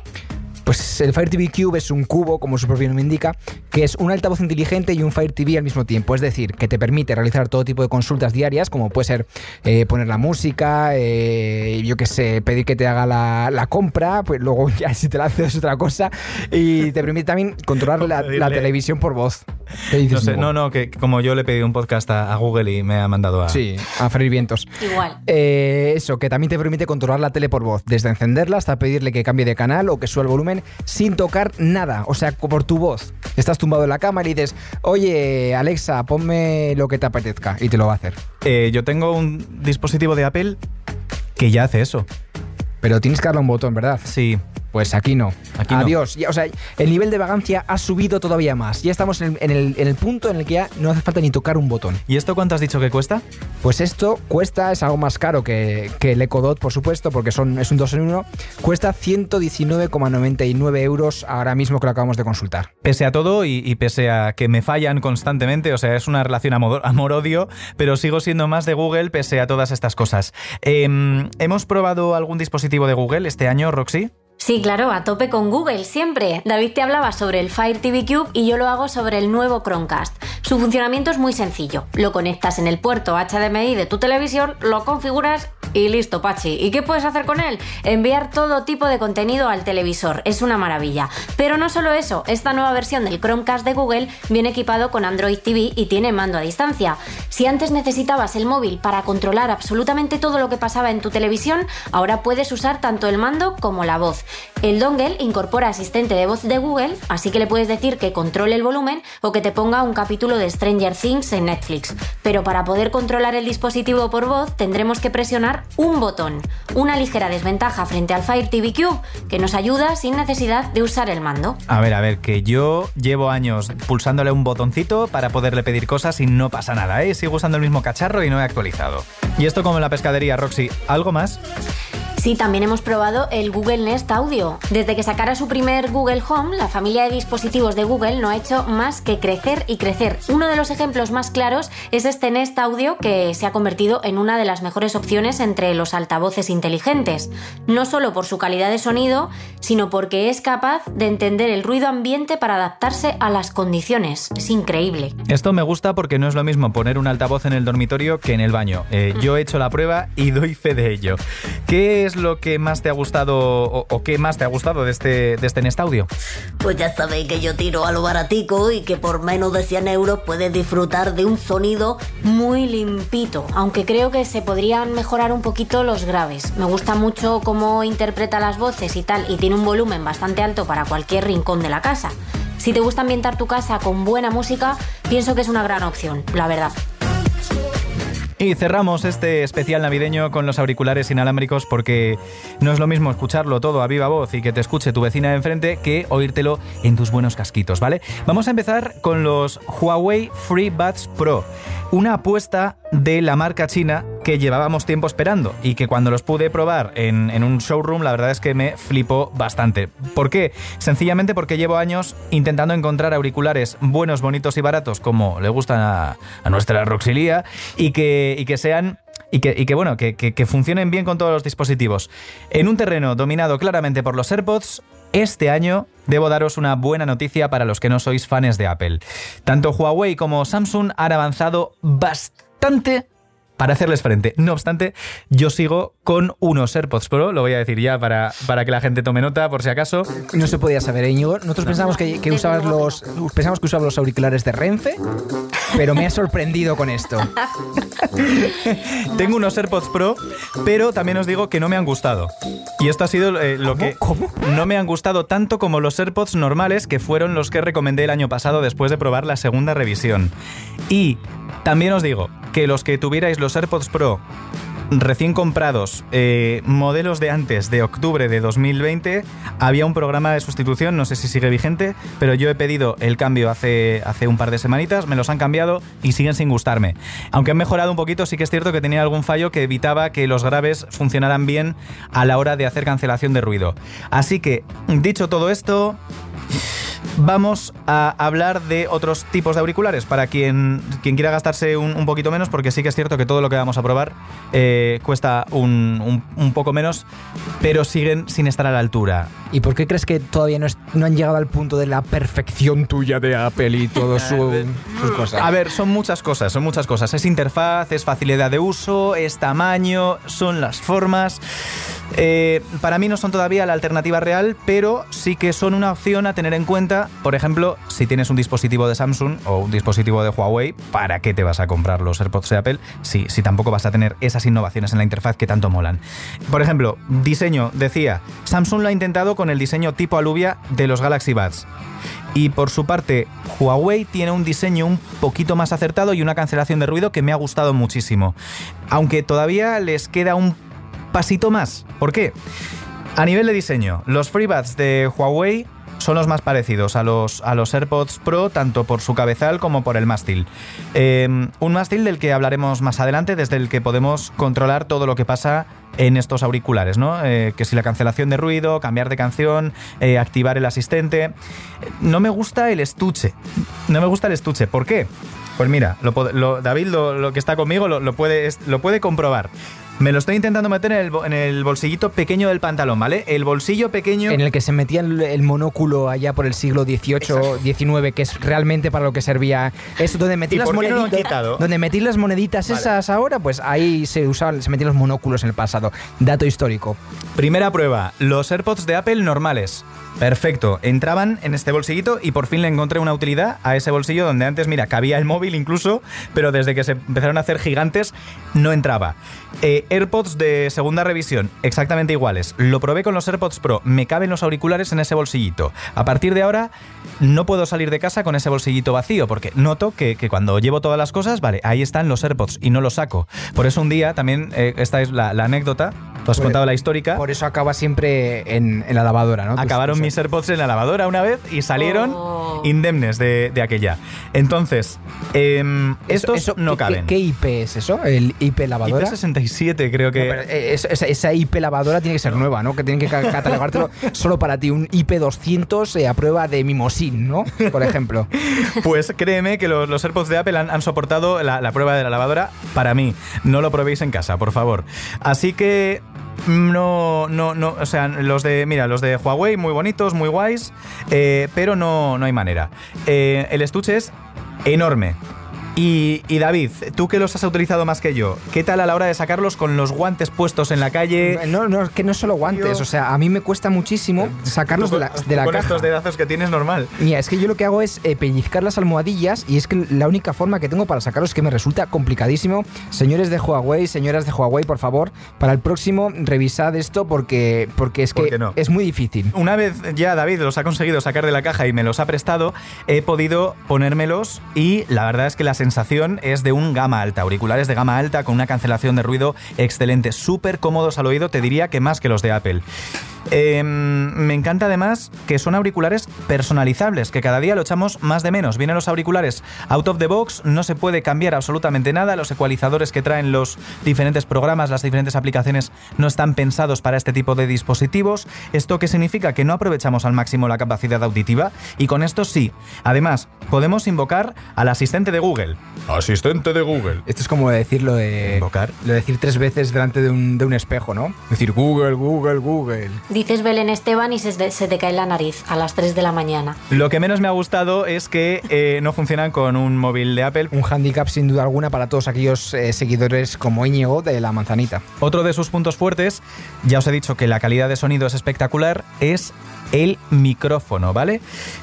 Pues el Fire TV Cube es un cubo, como su propio nombre indica, que es un altavoz inteligente y un Fire TV al mismo tiempo. Es decir, que te permite realizar todo tipo de consultas diarias, como puede ser eh, poner la música, eh, yo qué sé, pedir que te haga la, la compra, pues luego <laughs> ya si te la haces es otra cosa. Y te permite también controlar la, televisión por voz. ¿Qué dices, no, sé, Hugo? no, no, que como yo le he pedido un podcast a, a Google y me ha mandado a... Sí, a freír vientos. Igual. Eh, eso, que también te permite controlar la tele por voz, desde encenderla hasta pedirle que cambie de canal o que suba el volumen sin tocar nada, o sea, por tu voz. Estás tumbado en la cama y le dices, oye, Alexa, ponme lo que te apetezca y te lo va a hacer. Eh, yo tengo un dispositivo de Apple que ya hace eso. Pero tienes que darle a un botón, ¿verdad? Sí. Pues aquí no. Aquí no. Adiós. Ya, o sea, el nivel de vagancia ha subido todavía más. Ya estamos en el, en el- en el punto en el que ya no hace falta ni tocar un botón. ¿Y esto cuánto has dicho que cuesta? Pues esto cuesta, es algo más caro que, que el Echo Dot, por supuesto, porque son, es un 2 en 1. Cuesta 119,99 euros ahora mismo que lo acabamos de consultar. Pese a todo y, y pese a que me fallan constantemente, o sea, es una relación amor- amor-odio, pero sigo siendo más de Google pese a todas estas cosas. Em, ¿Hemos probado algún dispositivo de Google este año, Roxy? Sí, claro, a tope con Google, siempre. David te hablaba sobre el Fire TV Cube y yo lo hago sobre el nuevo Chromecast. Su funcionamiento es muy sencillo. Lo conectas en el puerto HDMI de tu televisión, lo configuras y listo, Pachi. ¿Y qué puedes hacer con él? Enviar todo tipo de contenido al televisor. Es una maravilla. Pero no solo eso, esta nueva versión del Chromecast de Google viene equipado con Android TV y tiene mando a distancia. Si antes necesitabas el móvil para controlar absolutamente todo lo que pasaba en tu televisión, ahora puedes usar tanto el mando como la voz. El dongle incorpora asistente de voz de Google, así que le puedes decir que controle el volumen o que te ponga un capítulo de Stranger Things en Netflix. Pero para poder controlar el dispositivo por voz tendremos que presionar un botón, una ligera desventaja frente al Fire TV Cube, que nos ayuda sin necesidad de usar el mando. A ver, a ver, que yo llevo años pulsándole un botoncito para poderle pedir cosas y no pasa nada, ¿eh? Sigo usando el mismo cacharro y no he actualizado. Y esto como en la pescadería, Roxy, ¿algo más? Sí, también hemos probado el Google Nest Audio. Desde que sacara su primer Google Home, la familia de dispositivos de Google no ha hecho más que crecer y crecer. Uno de los ejemplos más claros es este Nest Audio que se ha convertido en una de las mejores opciones entre los altavoces inteligentes. No solo por su calidad de sonido, sino porque es capaz de entender el ruido ambiente para adaptarse a las condiciones. Es increíble. Esto me gusta porque no es lo mismo poner un altavoz en el dormitorio que en el baño. Eh, yo he hecho la prueba y doy fe de ello. ¿Qué es lo que más te ha gustado o, qué más te ha gustado de este, de este? Pues ya sabéis que yo tiro a lo baratico y que por menos de 100 euros puedes disfrutar de un sonido muy limpito, aunque creo que se podrían mejorar un poquito los graves. Me gusta mucho cómo interpreta las voces y tal, y tiene un volumen bastante alto para cualquier rincón de la casa. Si te gusta ambientar tu casa con buena música, pienso que es una gran opción, la verdad. Y cerramos este especial navideño con los auriculares inalámbricos porque no es lo mismo escucharlo todo a viva voz y que te escuche tu vecina de enfrente que oírtelo en tus buenos casquitos, ¿vale? Vamos a empezar con los Huawei FreeBuds Pro, una apuesta de la marca china que llevábamos tiempo esperando y que cuando los pude probar en, en un showroom la verdad es que me flipó bastante. ¿Por qué? Sencillamente porque llevo años intentando encontrar auriculares buenos, bonitos y baratos como le gustan a, a nuestra Roxilía y que, y que sean y que, y que, bueno, que, que- que funcionen bien con todos los dispositivos. En un terreno dominado claramente por los AirPods, este año debo daros una buena noticia para los que no sois fans de Apple. Tanto Huawei como Samsung han avanzado bastante bastante para hacerles frente. No obstante, yo sigo con unos AirPods Pro, lo voy a decir ya para, para que la gente tome nota por si acaso. No se podía saber, ¿eh, Íñigo? Nosotros pensamos que, que usabas los pensamos que usabas los auriculares de Renfe, pero me ha sorprendido con esto. <laughs> Tengo unos AirPods Pro, pero también os digo que no me han gustado. Y esto ha sido eh, lo que no me han gustado tanto como los AirPods normales, que fueron los que recomendé el año pasado después de probar la segunda revisión. Y también os digo que los que tuvierais los AirPods Pro recién comprados, eh, modelos de antes de octubre de 2020, había un programa de sustitución, no sé si sigue vigente, pero yo he pedido el cambio hace, hace un par de semanitas, me los han cambiado y siguen sin gustarme. Aunque han mejorado un poquito, sí que es cierto que tenía algún fallo que evitaba que los graves funcionaran bien a la hora de hacer cancelación de ruido. Así que, dicho todo esto... Vamos a hablar de otros tipos de auriculares para quien, quien quiera gastarse un, un poquito menos, porque sí que es cierto que todo lo que vamos a probar eh, cuesta un, un- un poco menos, pero siguen sin estar a la altura. ¿Y por qué crees que todavía no, es- no han llegado al punto de la perfección tuya de Apple y todo su, <laughs> sus cosas? A ver, son muchas cosas, son muchas cosas. Es interfaz, es facilidad de uso, es tamaño, son las formas. Eh, para mí no son todavía la alternativa real, pero sí que son una opción a tener en cuenta. Por ejemplo, si tienes un dispositivo de Samsung o un dispositivo de Huawei, ¿para qué te vas a comprar los AirPods de Apple si, si tampoco vas a tener esas innovaciones en la interfaz que tanto molan? Por ejemplo, diseño, decía, Samsung lo ha intentado con el diseño tipo aluvia de los Galaxy Buds. Y por su parte, Huawei tiene un diseño un poquito más acertado y una cancelación de ruido que me ha gustado muchísimo. Aunque todavía les queda un pasito más. ¿Por qué? A nivel de diseño, los FreeBuds de Huawei son los más parecidos a los, a los AirPods Pro, tanto por su cabezal como por el mástil. Eh, un mástil del que hablaremos más adelante, desde el que podemos controlar todo lo que pasa en estos auriculares, ¿no? Eh, que si la cancelación de ruido, cambiar de canción, eh, activar el asistente. No me gusta el estuche. No me gusta el estuche. ¿Por qué? Pues mira, lo, David, lo, lo que está conmigo, lo, puede, lo puede comprobar. Me lo estoy intentando meter en el, bo- en el bolsillito pequeño del pantalón, ¿vale? El bolsillo pequeño. En el que se metía el, el monóculo allá por el siglo XVIII, XIX, que es realmente para lo que servía eso, donde metí ¿Y las no moneditas. quitado? donde metí las moneditas Vale. esas ahora, pues ahí se usaban, se metían los monóculos en el pasado. Dato histórico. Primera prueba, los AirPods de Apple normales. Perfecto, entraban en este bolsillito y por fin le encontré una utilidad a ese bolsillo donde antes, mira, cabía el móvil incluso, pero desde que se empezaron a hacer gigantes no entraba. Eh, AirPods de segunda revisión, exactamente iguales. Lo probé con los AirPods Pro, me caben los auriculares en ese bolsillito. A partir de ahora no puedo salir de casa con ese bolsillito vacío porque noto que, que cuando llevo todas las cosas, vale, ahí están los AirPods y no los saco. Por eso un día también, eh, esta es la, la anécdota, tú has Por- contado la histórica. Por eso acaba siempre en, en la lavadora, ¿no? Tus- Acabaron mis AirPods en la lavadora una vez y salieron Oh. indemnes de, de aquella. Entonces, em, Eso- estos eso, no ¿qué- caben. ¿qué, qué IP es eso? ¿El IP lavadora? IP67 creo que... No, pero, eh, es- esa, esa IP lavadora tiene que ser nueva, ¿no? Que tienen que ca- <laughs> catalogártelo solo para ti. Un IP200 eh, a prueba de ¿no? Por ejemplo. <laughs> Pues créeme que los, los AirPods de Apple han, soportado la, la prueba de la lavadora para mí. No lo probéis en casa, por favor. Así que no, no, no, o sea, los de, mira, los de Huawei muy bonitos, muy guays, eh, pero no, no hay manera. Eh, el estuche es enorme. Y, y David, tú que los has utilizado más que yo, ¿qué tal a la hora de sacarlos con los guantes puestos en la calle? No, no, es que no solo guantes. O sea, a mí me cuesta muchísimo sacarlos de la, de la con caja. estos dedazos que tienes normal. Mira, es que yo lo que hago es eh, pellizcar las almohadillas y es que la única forma que tengo para sacarlos es que me resulta complicadísimo. Señores de Huawei, señoras de Huawei, por favor, para el próximo revisad esto porque, porque es ¿Por que no? es muy difícil. Una vez ya David los ha conseguido sacar de la caja y me los ha prestado, he podido ponérmelos y la verdad es que la sensación es de un gama alta, auriculares de gama alta con una cancelación de ruido excelente, súper cómodos al oído, te diría que más que los de Apple. Eh, me encanta además que son auriculares personalizables, que cada día lo echamos más de menos. Vienen los auriculares out of the box, no se puede cambiar absolutamente nada. Los ecualizadores que traen los diferentes programas, las diferentes aplicaciones, no están pensados para este tipo de dispositivos. ¿Esto qué significa? Que no aprovechamos al máximo la capacidad auditiva y con esto sí. Además, podemos invocar al asistente de Google. Asistente de Google. Esto es como decir lo de, Invocar. lo de decir tres veces delante de un, de un espejo, ¿no? Decir Google, Google, Google. Dices Belén Esteban y se, se te cae la nariz a las 3 de la mañana. Lo que menos me ha gustado es que eh, no funcionan con un móvil de Apple. Un handicap sin duda alguna para todos aquellos eh, seguidores como Íñigo de la manzanita. Otro de sus puntos fuertes, ya os he dicho que la calidad de sonido es espectacular, es el micrófono, ¿vale?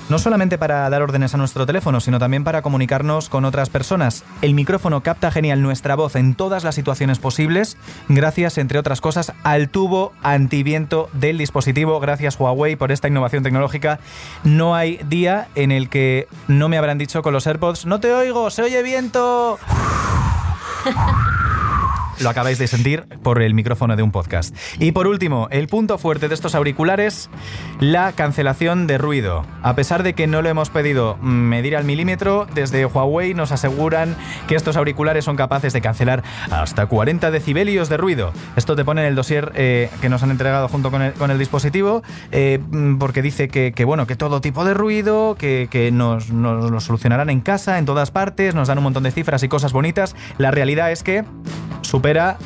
No solamente para dar órdenes a nuestro teléfono, sino también para comunicarnos con otras personas. El micrófono capta genial nuestra voz en todas las situaciones posibles, gracias, entre otras cosas, al tubo antiviento del dispositivo. Gracias Huawei por esta innovación tecnológica. No hay día en el que no me habrán dicho con los AirPods, no te oigo, se oye viento. <laughs> Lo acabáis de sentir por el micrófono de un podcast. Y por último, el punto fuerte de estos auriculares, la cancelación de ruido. A pesar de que no lo hemos pedido medir al milímetro, desde Huawei nos aseguran que estos auriculares son capaces de cancelar hasta 40 decibelios de ruido. Esto te pone en el dossier eh, que nos han entregado junto con el, dispositivo, eh, porque dice que, bueno, que todo tipo de ruido, que, que nos, nos lo solucionarán en casa, en todas partes, nos dan un montón de cifras y cosas bonitas. La realidad es que supera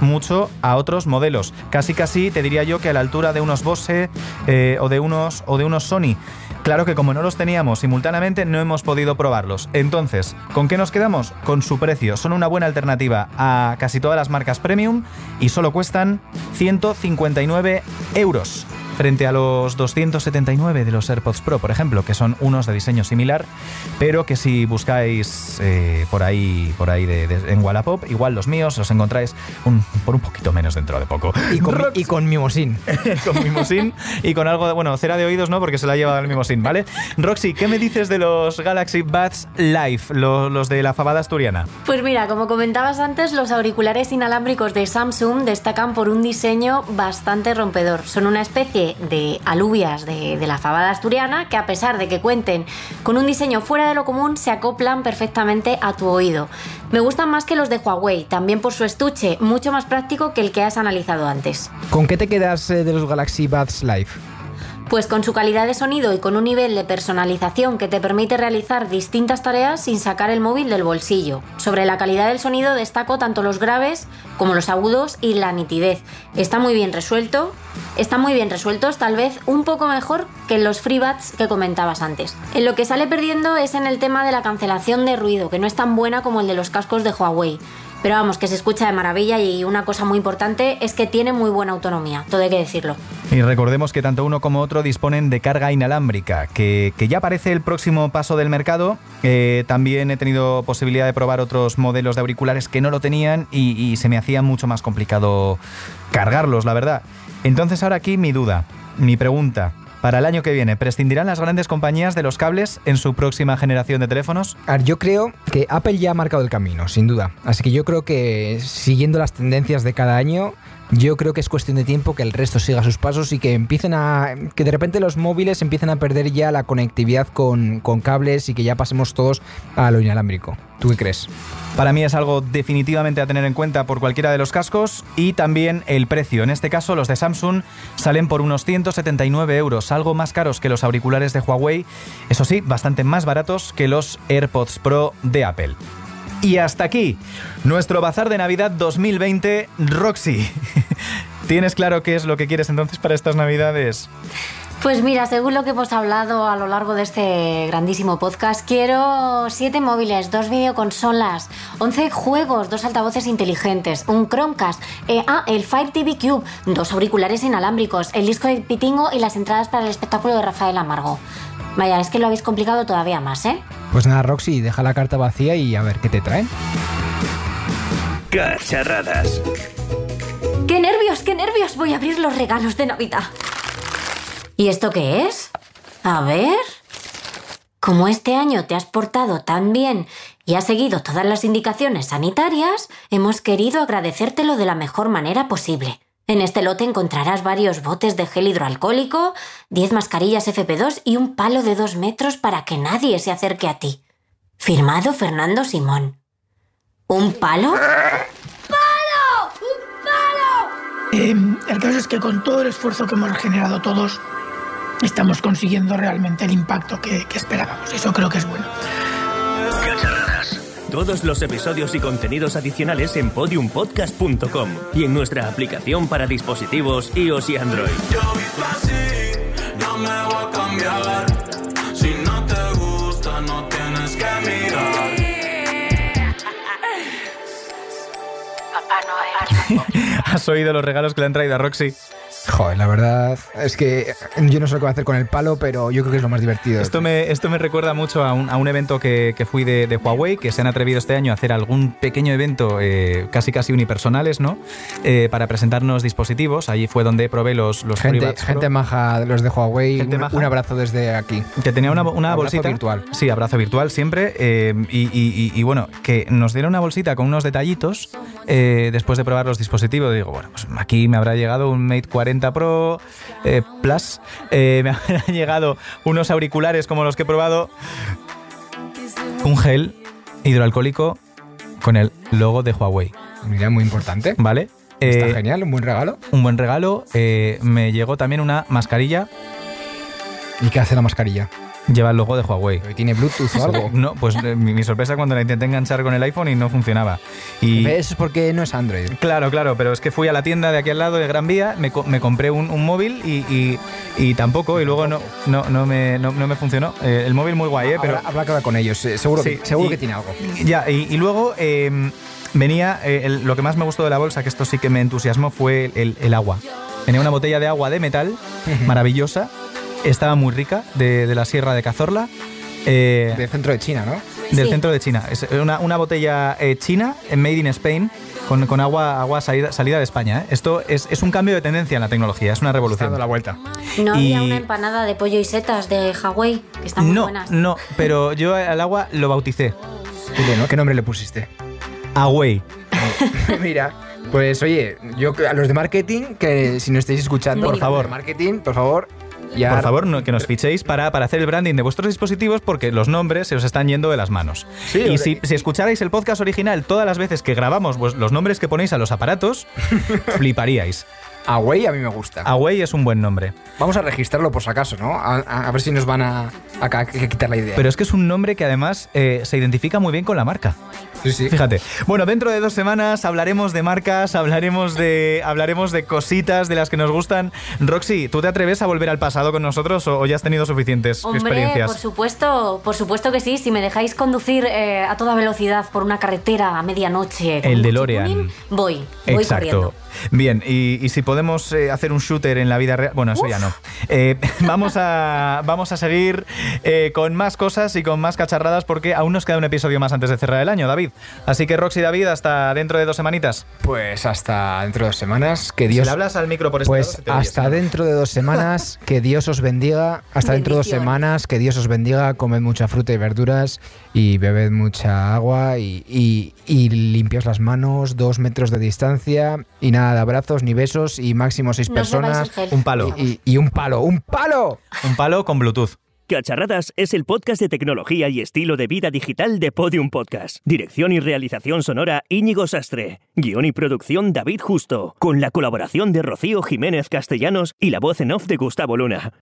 mucho a otros modelos. Casi casi te diría yo que a la altura de unos Bose eh, o de unos o de unos Sony. Claro que como no los teníamos simultáneamente, no hemos podido probarlos. Entonces, ¿con qué nos quedamos? Con su precio. Son una buena alternativa a casi todas las marcas premium y solo cuestan 159 euros frente a los 279 de los AirPods Pro, por ejemplo, que son unos de diseño similar, pero que si buscáis eh, por ahí, por ahí de, de- en Wallapop, igual los míos los encontráis un- por un poquito menos dentro de poco. Y con, y con mimosín. <laughs> con mimosín y con algo de, bueno, cera de oídos no, porque se la ha llevado el mimosín, ¿vale? Roxy, ¿qué me dices de los Galaxy Buds Live, lo- los de la fabada asturiana? Pues mira, como comentabas antes, los auriculares inalámbricos de Samsung destacan por un diseño bastante rompedor. Son una especie de alubias de, de la fabada asturiana que a pesar de que cuenten con un diseño fuera de lo común, se acoplan perfectamente a tu oído. Me gustan más que los de Huawei, también por su estuche, mucho más práctico que el que has analizado antes. ¿Con qué te quedas eh, de los Galaxy Buds Live? Pues con su calidad de sonido y con un nivel de personalización que te permite realizar distintas tareas sin sacar el móvil del bolsillo. Sobre la calidad del sonido destaco tanto los graves como los agudos y la nitidez. Está muy bien resuelto, están muy bien resueltos, tal vez un poco mejor que los FreeBuds que comentabas antes. En lo que sale perdiendo es en el tema de la cancelación de ruido, que no es tan buena como el de los cascos de Huawei. Pero vamos, que se escucha de maravilla y una cosa muy importante es que tiene muy buena autonomía, todo hay que decirlo. Y recordemos que tanto uno como otro disponen de carga inalámbrica, que, que ya parece el próximo paso del mercado. Eh, también he tenido posibilidad de probar otros modelos de auriculares que no lo tenían y, y se me hacía mucho más complicado cargarlos, la verdad. Entonces ahora aquí mi duda, mi pregunta. Para el año que viene, ¿prescindirán las grandes compañías de los cables en su próxima generación de teléfonos? Yo creo que Apple ya ha marcado el camino, sin duda. Así que yo creo que siguiendo las tendencias de cada año, yo creo que es cuestión de tiempo que el resto siga sus pasos y que empiecen a. que de repente los móviles empiecen a perder ya la conectividad con, con cables y que ya pasemos todos a lo inalámbrico. ¿Tú qué crees? Para mí es algo definitivamente a tener en cuenta por cualquiera de los cascos y también el precio. En este caso, los de Samsung salen por unos 179 euros, algo más caros que los auriculares de Huawei, eso sí, bastante más baratos que los AirPods Pro de Apple. Y hasta aquí, nuestro bazar de Navidad 2020, Roxy. <laughs> ¿Tienes claro qué es lo que quieres entonces para estas Navidades? Pues mira, según lo que hemos hablado a lo largo de este grandísimo podcast, quiero 7 móviles, dos videoconsolas, 11 juegos, dos altavoces inteligentes, un Chromecast, ah, el Fire TV Cube, dos auriculares inalámbricos, el disco de Pitingo y las entradas para el espectáculo de Rafael Amargo. Vaya, es que lo habéis complicado todavía más, ¿eh? Pues nada, Roxy, deja la carta vacía y a ver qué te traen. Cacharradas. ¡Qué nervios, qué nervios! Voy a abrir los regalos de Navidad. ¿Y esto qué es? A ver. Como este año te has portado tan bien y has seguido todas las indicaciones sanitarias, hemos querido agradecértelo de la mejor manera posible. En este lote encontrarás varios botes de gel hidroalcohólico, 10 mascarillas FP2 y un palo de 2 metros para que nadie se acerque a ti. Firmado Fernando Simón. ¿Un palo? Eh, el caso es que con todo el esfuerzo que hemos generado todos, estamos consiguiendo realmente el impacto que, que esperábamos. Eso creo que es bueno. Todos los episodios y contenidos adicionales en podiumpodcast.com y en nuestra aplicación para dispositivos iOS y Android. No me voy a cambiar. Si no te gusta, no tienes que mirar. <laughs> ¿Has oído los regalos que le han traído a Roxy? Joder, la verdad es que yo no sé lo que voy a hacer con el palo, pero yo creo que es lo más divertido. Esto me, esto me recuerda mucho a un, a un evento que, que fui de, de Huawei, que se han atrevido este año a hacer algún pequeño evento eh, casi casi unipersonales, ¿no? Eh, para presentarnos dispositivos. Allí fue donde probé los, los Gente, gente maja, los de Huawei, Gente un, maja. un abrazo desde aquí. Que tenía una, una Abrazo bolsita. virtual. Sí, abrazo virtual siempre. eh, y, y- y- y bueno, que nos dieron una bolsita con unos detallitos eh, después de probar los dispositivos. Digo, bueno, pues aquí me habrá llegado un Mate 40 Pro eh, Plus, eh, <laughs> me habrá llegado unos auriculares como los que he probado, un gel hidroalcohólico con el logo de Huawei. Mira, muy importante. ¿Vale? Está Eh, genial, un buen regalo. un buen regalo. Me llegó también una mascarilla ¿Y qué hace la mascarilla? Lleva el logo de Huawei. ¿Tiene Bluetooth o algo? <laughs> No, pues eh, mi, mi sorpresa cuando la intenté enganchar con el iPhone y no funcionaba. Y Eso es porque no es Android. Claro, claro, pero es que fui a la tienda de aquí al lado de Gran Vía, me, co- me compré un, un móvil y, y- y tampoco, y luego no, no, no, me, no, no me funcionó. Eh, el móvil muy guay, ¿eh? Pero, que hablar con ellos, eh, seguro, Sí, que, seguro que tiene algo. Ya, y, luego eh, venía, eh, el- lo que más me gustó de la bolsa, que esto sí que me entusiasmó, fue el, el agua. Tenía una botella de agua de metal, maravillosa, estaba muy rica, de, de la Sierra de Cazorla. eh, Del centro de China, ¿no? del Sí. centro de China. Es una, una botella eh, china, made in Spain, con, con agua, agua salida, salida de España. ¿eh? Esto es, es un cambio de tendencia en la tecnología, es una revolución. Dando la vuelta. No Y- había una empanada de pollo y setas de Hawái, que están muy No, buenas. no, pero yo al agua lo bauticé. Dile, ¿no? ¿Qué nombre le pusiste? Away. <laughs> Mira, pues oye, yo a los de marketing, que si no estáis escuchando, Por favor. de marketing, por favor, ya Por favor, no, que nos fichéis para, para hacer el branding de vuestros dispositivos porque los nombres se os están yendo de las manos. Sí, y si, si escucharais el podcast original todas las veces que grabamos pues, los nombres que ponéis a los aparatos, <laughs> fliparíais. Away a mí me gusta. Away es un buen nombre. Vamos a registrarlo por si acaso, ¿no? A, a- a ver si nos van a, a- a quitar la idea. Pero es que es un nombre que además eh, se identifica muy bien con la marca. sí, sí. Fíjate. Bueno, dentro de dos semanas hablaremos de marcas, hablaremos de, hablaremos de cositas de las que nos gustan. Roxy, ¿tú te atreves a volver al pasado con nosotros o, o ya has tenido suficientes Hombre, experiencias? por supuesto, por supuesto que sí. Si me dejáis conducir eh, a toda velocidad por una carretera a medianoche, con El mucho DeLorean. voy, voy corriendo. Bien, y, y si podemos eh, hacer un shooter en la vida real. Bueno, eso ya no. Eh, <laughs> vamos, a, vamos a seguir eh, con más cosas y con más cacharradas porque aún nos queda un episodio más antes de cerrar el año, David. Así que Roxy y David, hasta dentro de dos semanitas. Pues hasta dentro de dos semanas, que Si Dios... le hablas al micro por este Pues te hasta si no. dentro de dos semanas, <laughs> que Dios os bendiga. Hasta dentro de dos semanas, que Dios os bendiga. Comed mucha fruta y verduras y bebed mucha agua y, y, y las manos, dos metros de distancia y nada de abrazos ni besos y máximo seis No personas. Un palo. Y, y- y un palo, un palo. Un palo con Bluetooth. Cacharradas es el podcast de tecnología y estilo de vida digital de Podium Podcast. Dirección y realización sonora Íñigo Sastre. Guión y producción David Justo. Con la colaboración de Rocío Jiménez Castellanos y la voz en off de Gustavo Luna.